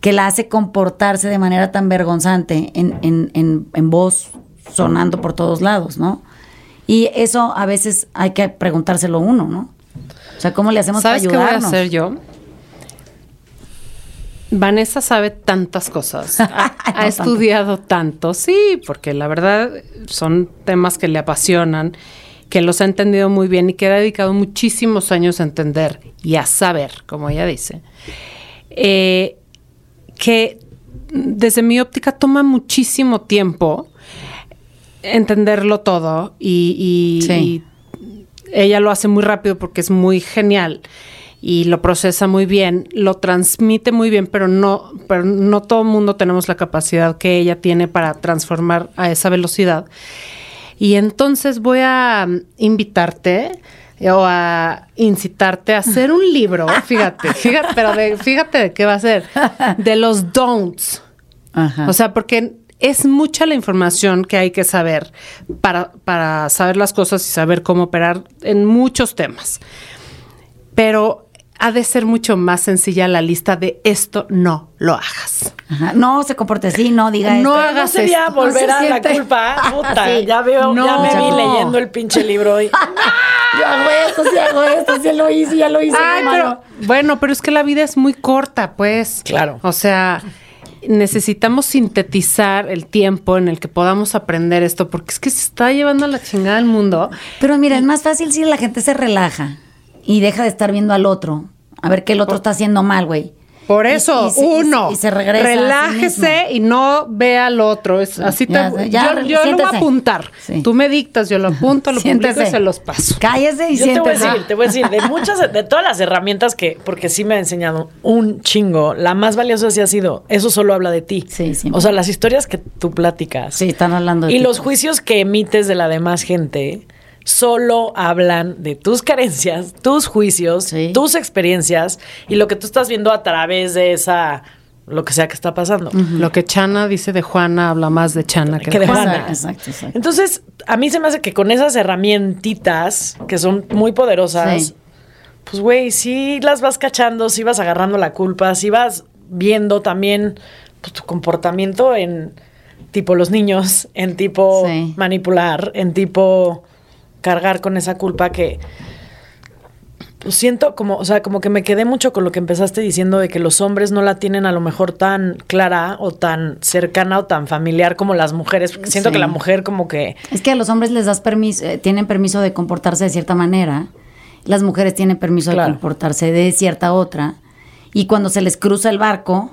que la hace comportarse de manera tan vergonzante en, en, en, en voz sonando por todos lados, ¿no? Y eso a veces hay que preguntárselo uno, ¿no? O sea, ¿cómo le hacemos para ¿Sabes qué voy a ayudarnos? hacer yo? Vanessa sabe tantas cosas, ha, estudiado tanto, sí, porque la verdad son temas que le apasionan, que los ha entendido muy bien y que ha dedicado muchísimos años a entender y a saber, como ella dice, eh, que desde mi óptica toma muchísimo tiempo entenderlo todo y, y- Sí. y ella lo hace muy rápido porque es muy genial y lo procesa muy bien, lo transmite muy bien, pero no, pero no todo el mundo tenemos la capacidad que ella tiene para transformar a esa velocidad. Y entonces voy a mm, invitarte eh, o a incitarte a hacer un libro, fíjate, fíjate, pero de, fíjate de qué va a ser, de los don'ts. Ajá. O sea, porque es mucha la información que hay que saber para, para saber las cosas y saber cómo operar en muchos temas. Pero ha de ser mucho más sencilla la lista de esto no lo hagas. Ajá. No se comporte así, no diga No esto. hagas No sería esto. volver No se a la culpa. Puta, Sí. ya veo, ya No. me vi leyendo el pinche libro y Yo hago esto, sí hago esto, sí lo hice, ya lo hice. Ay, pero bueno, pero es que la vida es muy corta, pues. Claro. O sea, necesitamos sintetizar el tiempo en el que podamos aprender esto, porque es que se está llevando a la chingada el mundo. Pero mira, es más fácil si la gente se relaja y deja de estar viendo al otro, a ver qué el otro está haciendo mal, güey. Por eso, y y uno, y se regresa sí relájese y no vea al otro. Es, así te, Ya, ya, yo, yo lo voy a apuntar. Sí. Tú me dictas, yo lo apunto, lo publico Siéntese. y se los paso. Cállese y Yo te voy a decir, te voy a decir, de muchas, de todas las herramientas que, porque sí me ha enseñado un chingo, la más valiosa sí ha sido, eso solo habla de ti. Sí, siempre. O sea, las historias que tú platicas. Sí, están hablando de Y ti. los juicios que emites de la demás gente solo hablan de tus carencias, tus juicios, Sí. tus experiencias y lo que tú estás viendo a través de esa, lo que sea que está pasando. Lo que Chana dice de Juana habla más de Chana que, Que de de Juana. Juana. Exacto, exacto. Entonces, a mí se me hace que con esas herramientitas que son muy poderosas, Sí. pues güey, sí las vas cachando, sí vas agarrando la culpa, sí vas viendo también pues, tu comportamiento en tipo los niños, en tipo Sí. manipular, en tipo cargar con esa culpa que pues siento como, o sea, como que me quedé mucho con lo que empezaste diciendo de que los hombres no la tienen a lo mejor tan clara o tan cercana o tan familiar como las mujeres, porque siento Sí. que la mujer como que Es que a los hombres les das permiso, eh, tienen permiso de comportarse de cierta manera, las mujeres tienen permiso Claro. de comportarse de cierta otra, y cuando se les cruza el barco,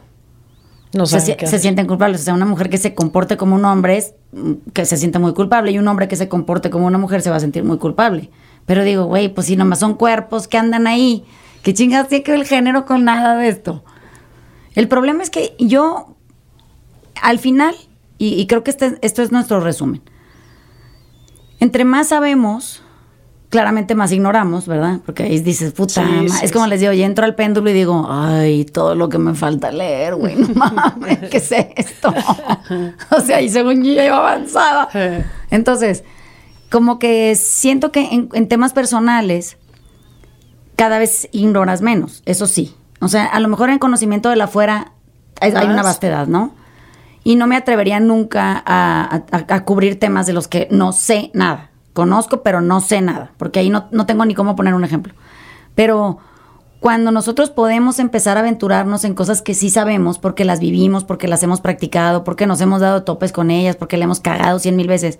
no se, se sienten culpables. O sea, una mujer que se comporte como un hombre es mm, que se siente muy culpable, y un hombre que se comporte como una mujer se va a sentir muy culpable. Pero digo, güey, pues si nomás son cuerpos que andan ahí, ¿qué chingas tiene que ver el género con nada de esto? El problema es que yo, al final, y, y creo que este- esto es nuestro resumen, entre más sabemos, claramente más ignoramos, ¿verdad? Porque ahí dices, puta, Sí, ma- sí, es como sí. les digo, yo entro al péndulo y digo, ay, todo lo que me falta leer, güey, no mames, ¿qué es esto? o sea, y según yo ya iba avanzada. Entonces, como que siento que en, en temas personales cada vez ignoras menos, eso sí. O sea, a lo mejor en conocimiento de la afuera hay, hay una vastedad, ¿no? Y no me atrevería nunca a, a- a cubrir temas de los que no sé nada. Conozco, pero no sé nada, porque ahí no, no tengo ni cómo poner un ejemplo. Pero cuando nosotros podemos empezar a aventurarnos en cosas que sí sabemos, porque las vivimos, porque las hemos practicado, porque nos hemos dado topes con ellas, porque le hemos cagado cien mil veces,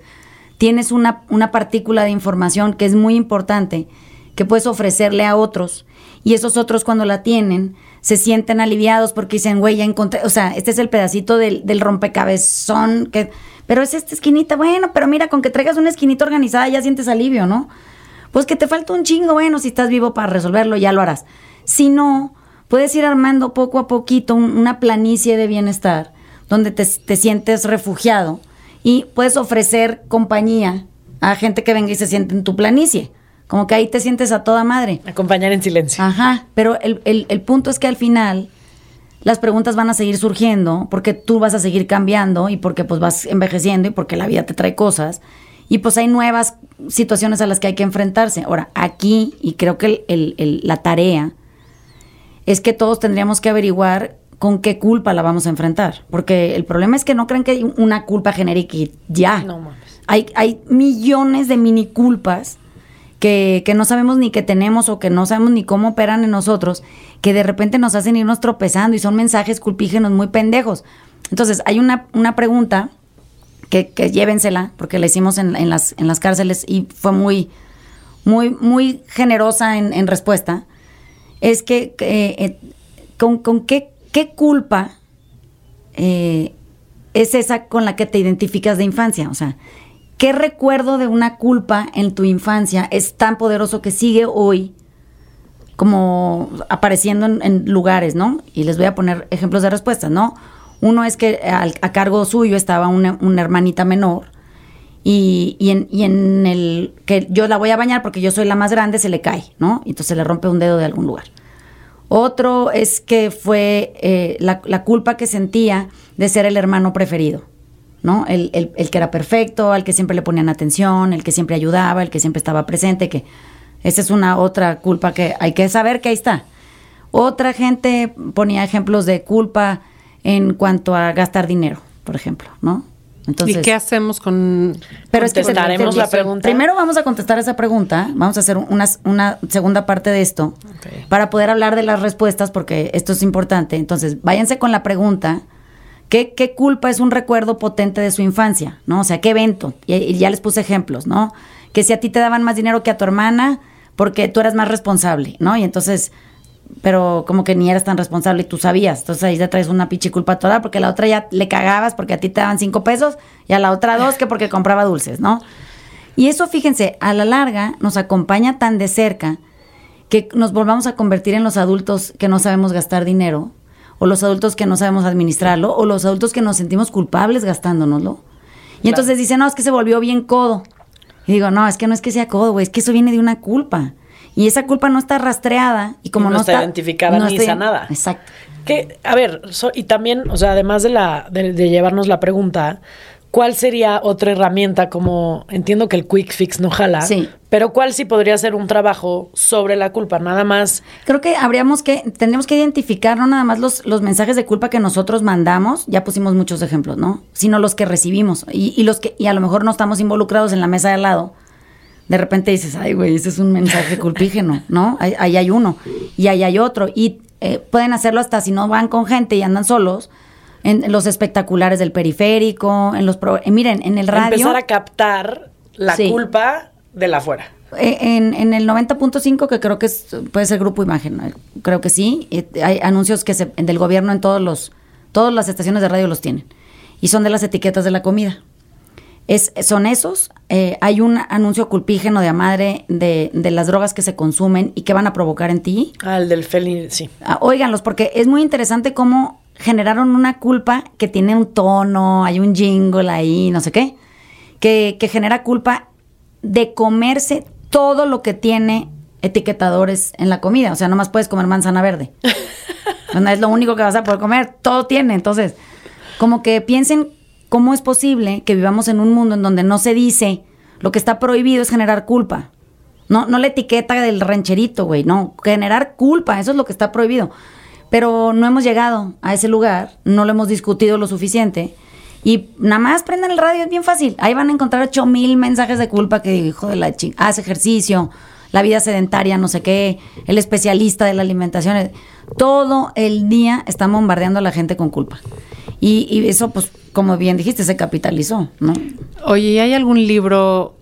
tienes una, una partícula de información que es muy importante, que puedes ofrecerle a otros, y esos otros cuando la tienen se sienten aliviados porque dicen, güey, ya encontré, o sea, este es el pedacito del, del rompecabezón, que, pero es esta esquinita, bueno, pero mira, con que traigas una esquinita organizada ya sientes alivio, ¿no? Pues que te falta un chingo, bueno, si estás vivo para resolverlo, ya lo harás. Si no, puedes ir armando poco a poquito un- una planicie de bienestar donde te, te sientes refugiado y puedes ofrecer compañía a gente que venga y se siente en tu planicie. Como que ahí te sientes a toda madre. acompañar en silencio. Ajá, pero el, el- el punto es que al final las preguntas van a seguir surgiendo porque tú vas a seguir cambiando y porque pues vas envejeciendo y porque la vida te trae cosas y pues hay nuevas situaciones a las que hay que enfrentarse. Ahora, aquí, y creo que el- el- el- la tarea es que todos tendríamos que averiguar con qué culpa la vamos a enfrentar. Porque el problema es que no crean que hay una culpa genérica y ya. No mames. Hay, hay millones de mini culpas que, no sabemos ni que tenemos o que no sabemos ni cómo operan en nosotros, que de repente nos hacen irnos tropezando y son mensajes culpígenos muy pendejos. Entonces, hay una, una pregunta que, que llévensela, porque la hicimos en, las, en las cárceles y fue muy, muy, muy generosa en, respuesta. Es que, eh, ¿con, con qué, qué culpa eh, es esa con la que te identificas de infancia? O sea, ¿qué recuerdo de una culpa en tu infancia es tan poderoso que sigue hoy como apareciendo en, lugares, ¿no? Y les voy a poner ejemplos de respuestas, ¿no? Uno es que a cargo suyo estaba una, hermanita menor y, en, el que yo la voy a bañar porque yo soy la más grande, se le cae, ¿no? Entonces se le rompe un dedo de algún lugar. Otro es que fue eh, la culpa que sentía de ser el hermano preferido, ¿no? El, el- el que era perfecto, al que siempre le ponían atención, el que siempre ayudaba, el que siempre estaba presente, que esa es una otra culpa que hay que saber que ahí está. Otra gente ponía ejemplos de culpa en cuanto a gastar dinero, por ejemplo, ¿no? Entonces, ¿Y qué hacemos con...? pero es que Contestaremos te- la pregunta. Primero vamos a contestar esa pregunta. Vamos a hacer una, una segunda parte de esto para poder hablar de las respuestas, porque esto es importante. Entonces, váyanse con la pregunta. ¿Qué, qué culpa es un recuerdo potente de su infancia? ¿No? O sea, ¿qué evento? Y, ya les puse ejemplos, ¿no? Que si a ti te daban más dinero que a tu hermana, porque tú eras más responsable, ¿no? Y entonces, pero como que ni eras tan responsable y tú sabías. Entonces ahí te traes una pinche culpa toda, porque a la otra ya le cagabas porque a ti te daban cinco pesos y a la otra dos que porque compraba dulces, ¿no? Y eso, fíjense, a la larga nos acompaña tan de cerca que nos volvamos a convertir en los adultos que no sabemos gastar dinero, o los adultos que no sabemos administrarlo, o los adultos que nos sentimos culpables gastándonoslo. Y entonces dicen, no, es que se volvió bien codo. Y digo, no, es que no es que sea codo, güey, es que eso viene de una culpa. Y esa culpa no está rastreada y como Y no no, está identificada ni está- sanada. Exacto. Que, a ver, so- y también, o sea, además de la de, de llevarnos la pregunta, ¿cuál sería otra herramienta como entiendo que el quick fix no jala, Sí. Pero cuál sí podría ser un trabajo sobre la culpa, nada más Creo que habríamos que, tendríamos que identificar no nada más los, los mensajes de culpa que nosotros mandamos, ya pusimos muchos ejemplos, ¿no? Sino los que recibimos y, y los que, y a lo mejor no estamos involucrados en la mesa de al lado. De repente dices, ay, güey, ese es un mensaje culpígeno, ¿no? Ahí, ahí hay uno y ahí hay otro. Y eh, pueden hacerlo hasta si no van con gente y andan solos, en los espectaculares del periférico, en los... pro- eh, miren, en el radio... empezar a captar la Sí. culpa de la afuera. Eh, En, en el 90.5, que creo que es, puede ser Grupo Imagen, creo que sí, eh, hay anuncios que se, del gobierno en todos los, todas las estaciones de radio los tienen. Y son de las etiquetas de la comida. Es, son esos. eh, hay un anuncio culpígeno de a madre de, de las drogas que se consumen y que van a provocar en ti. Ah, el del felín, sí. Ah, óiganlos, porque es muy interesante cómo generaron una culpa que tiene un tono, hay un jingle ahí, no sé qué, que, que genera culpa de comerse todo lo que tiene etiquetadores en la comida. O sea, nomás puedes comer manzana verde. no es lo único que vas a poder comer, todo tiene. Entonces, como que piensen cómo es posible que vivamos en un mundo en donde no se dice lo que está prohibido es generar culpa. No, no la etiqueta del rancherito, güey, no, generar culpa, eso es lo que está prohibido. Pero no hemos llegado a ese lugar, no lo hemos discutido lo suficiente. Y nada más prendan el radio, es bien fácil. Ahí van a encontrar ocho mil mensajes de culpa que, hijo de la ching, haz ejercicio, la vida sedentaria, no sé qué, el especialista de la alimentación. Todo el día están bombardeando a la gente con culpa. Y, y eso, pues, como bien dijiste, se capitalizó, ¿no? Oye, ¿y hay algún libro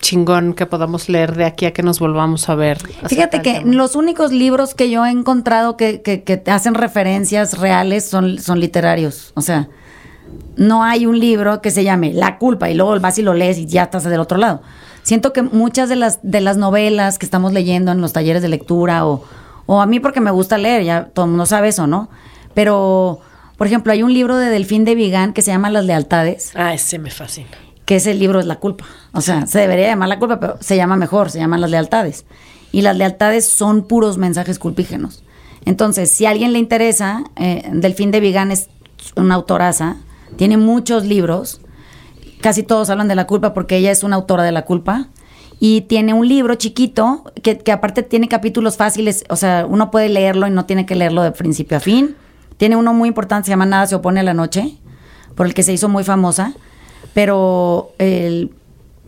chingón que podamos leer de aquí a que nos volvamos a ver? Fíjate que tema? los únicos libros que yo he encontrado que, que, que hacen referencias reales son, son literarios. O sea, no hay un libro que se llame La culpa y luego vas y lo lees y ya estás del otro lado. Siento que muchas de las, de las novelas que estamos leyendo en los talleres de lectura o, o a mí porque me gusta leer, ya todo el mundo sabe eso, ¿no? Pero, por ejemplo, hay un libro de Delfín de Vigán que se llama Las Lealtades Ah, ese me fascina. que ese libro es la culpa. O sea, se debería llamar la culpa, pero se llama mejor, se llaman las lealtades. Y las lealtades son puros mensajes culpígenos. Entonces, si a alguien le interesa, eh, Delfín de Vigán es una autoraza, tiene muchos libros, casi todos hablan de la culpa porque ella es una autora de la culpa. Y tiene un libro chiquito que, que aparte tiene capítulos fáciles, o sea, uno puede leerlo y no tiene que leerlo de principio a fin. Tiene uno muy importante, se llama Nada se opone a la noche, por el que se hizo muy famosa. Pero el,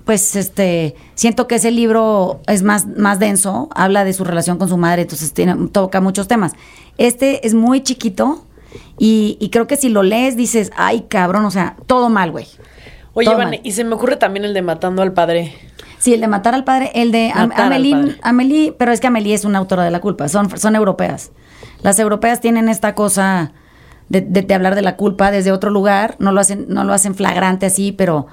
pues este siento que ese libro es más, más denso, habla de su relación con su madre, entonces tiene, toca muchos temas. Este es muy chiquito y, y creo que si lo lees dices, ay cabrón, o sea, todo mal, güey. Oye, mal. y se me ocurre también el de Matando al Padre. Sí, el de matar al padre, el de Am- Amelie. Amelie, pero es que Amelie es una autora de la culpa, son, son europeas. Las europeas tienen esta cosa de, de- de hablar de la culpa desde otro lugar, no lo hacen, no lo hacen flagrante así, pero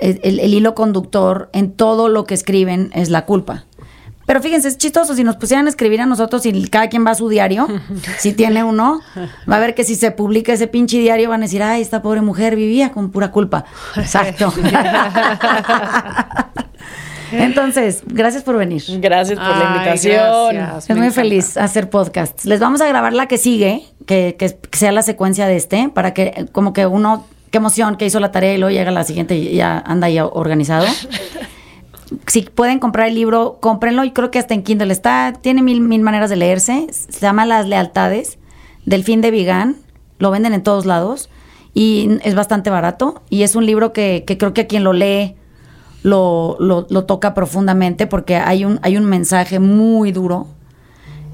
el, el- el hilo conductor en todo lo que escriben es la culpa. Pero fíjense, es chistoso, si nos pusieran a escribir a nosotros y cada quien va a su diario, si tiene uno, va a ver que si se publica ese pinche diario van a decir, ay, esta pobre mujer vivía con pura culpa. Exacto. Entonces, gracias por venir. Gracias por la invitación. gracias. Me muy encanta. feliz hacer podcasts. Les vamos a grabar la que sigue, que, que- que sea la secuencia de este, para que como que uno, qué emoción que hizo la tarea y luego llega la siguiente y ya anda ya organizado. si pueden comprar el libro, cómprenlo. Y creo que hasta en Kindle está. Tiene mil, mil maneras de leerse. Se llama Las Lealtades, del fin de Vigan. Lo venden en todos lados. Y es bastante barato. Y es un libro que, que creo que a quien lo lee lo, lo- lo toca profundamente porque hay un, hay un mensaje muy duro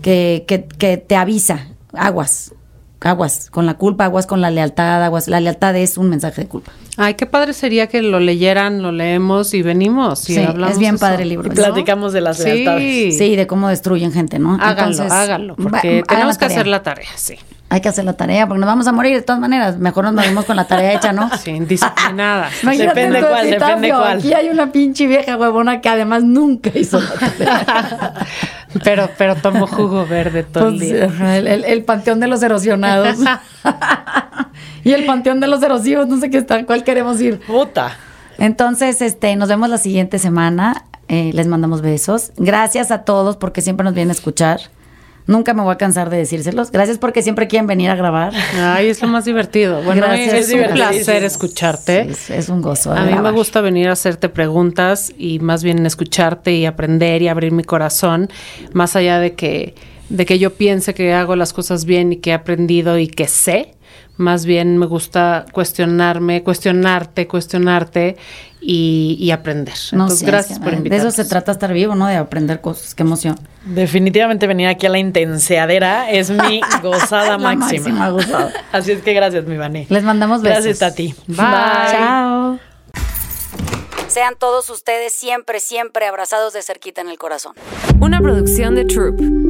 que, que, que te avisa. Aguas. Aguas con la culpa, aguas con la lealtad, aguas. La lealtad es un mensaje de culpa. Ay, qué padre sería que lo leyeran, lo leemos y venimos y Sí, hablamos es bien eso. padre el libro. Y platicamos de las Sí. lealtades. Sí, de cómo destruyen gente, ¿no? Háganlo, Entonces, háganlo, porque tenemos que hacer la tarea, sí. Hay que hacer la tarea, porque nos vamos a morir de todas maneras. Mejor nos morimos con la tarea hecha, ¿no? Sí, disciplinadas. Imagínate Depende cuál, depende cuál. Aquí hay una pinche vieja huevona que además nunca hizo la tarea. pero, pero tomo jugo verde todo el Pues, día. el, el- el panteón de los erosionados. y el panteón de los erosivos, no sé qué está, ¿cuál queremos ir? Puta. Entonces, este, nos vemos la siguiente semana. Eh, les mandamos besos. Gracias a todos porque siempre nos vienen a escuchar. Nunca me voy a cansar de decírselos. Gracias porque siempre quieren venir a grabar. Ay, es lo más divertido. Bueno, Gracias. es un placer escucharte. Sí, es, es un gozo. A mí me gusta venir a hacerte preguntas y más bien escucharte y aprender y abrir mi corazón, más allá de que, de que yo piense que hago las cosas bien y que he aprendido y que sé. Más bien me gusta cuestionarme, cuestionarte, cuestionarte y, y aprender. No Entonces, gracias es que, por De invitarme. eso se trata estar vivo, ¿no? De aprender cosas. Qué emoción. Definitivamente venir aquí a la intenseadera es mi gozada La máxima. máxima gozada. Así es que gracias, mi Vane. Les mandamos besos. Gracias, Tati. Bye. Chao. Sean todos ustedes siempre, siempre abrazados de cerquita en el corazón. Una producción de Troop.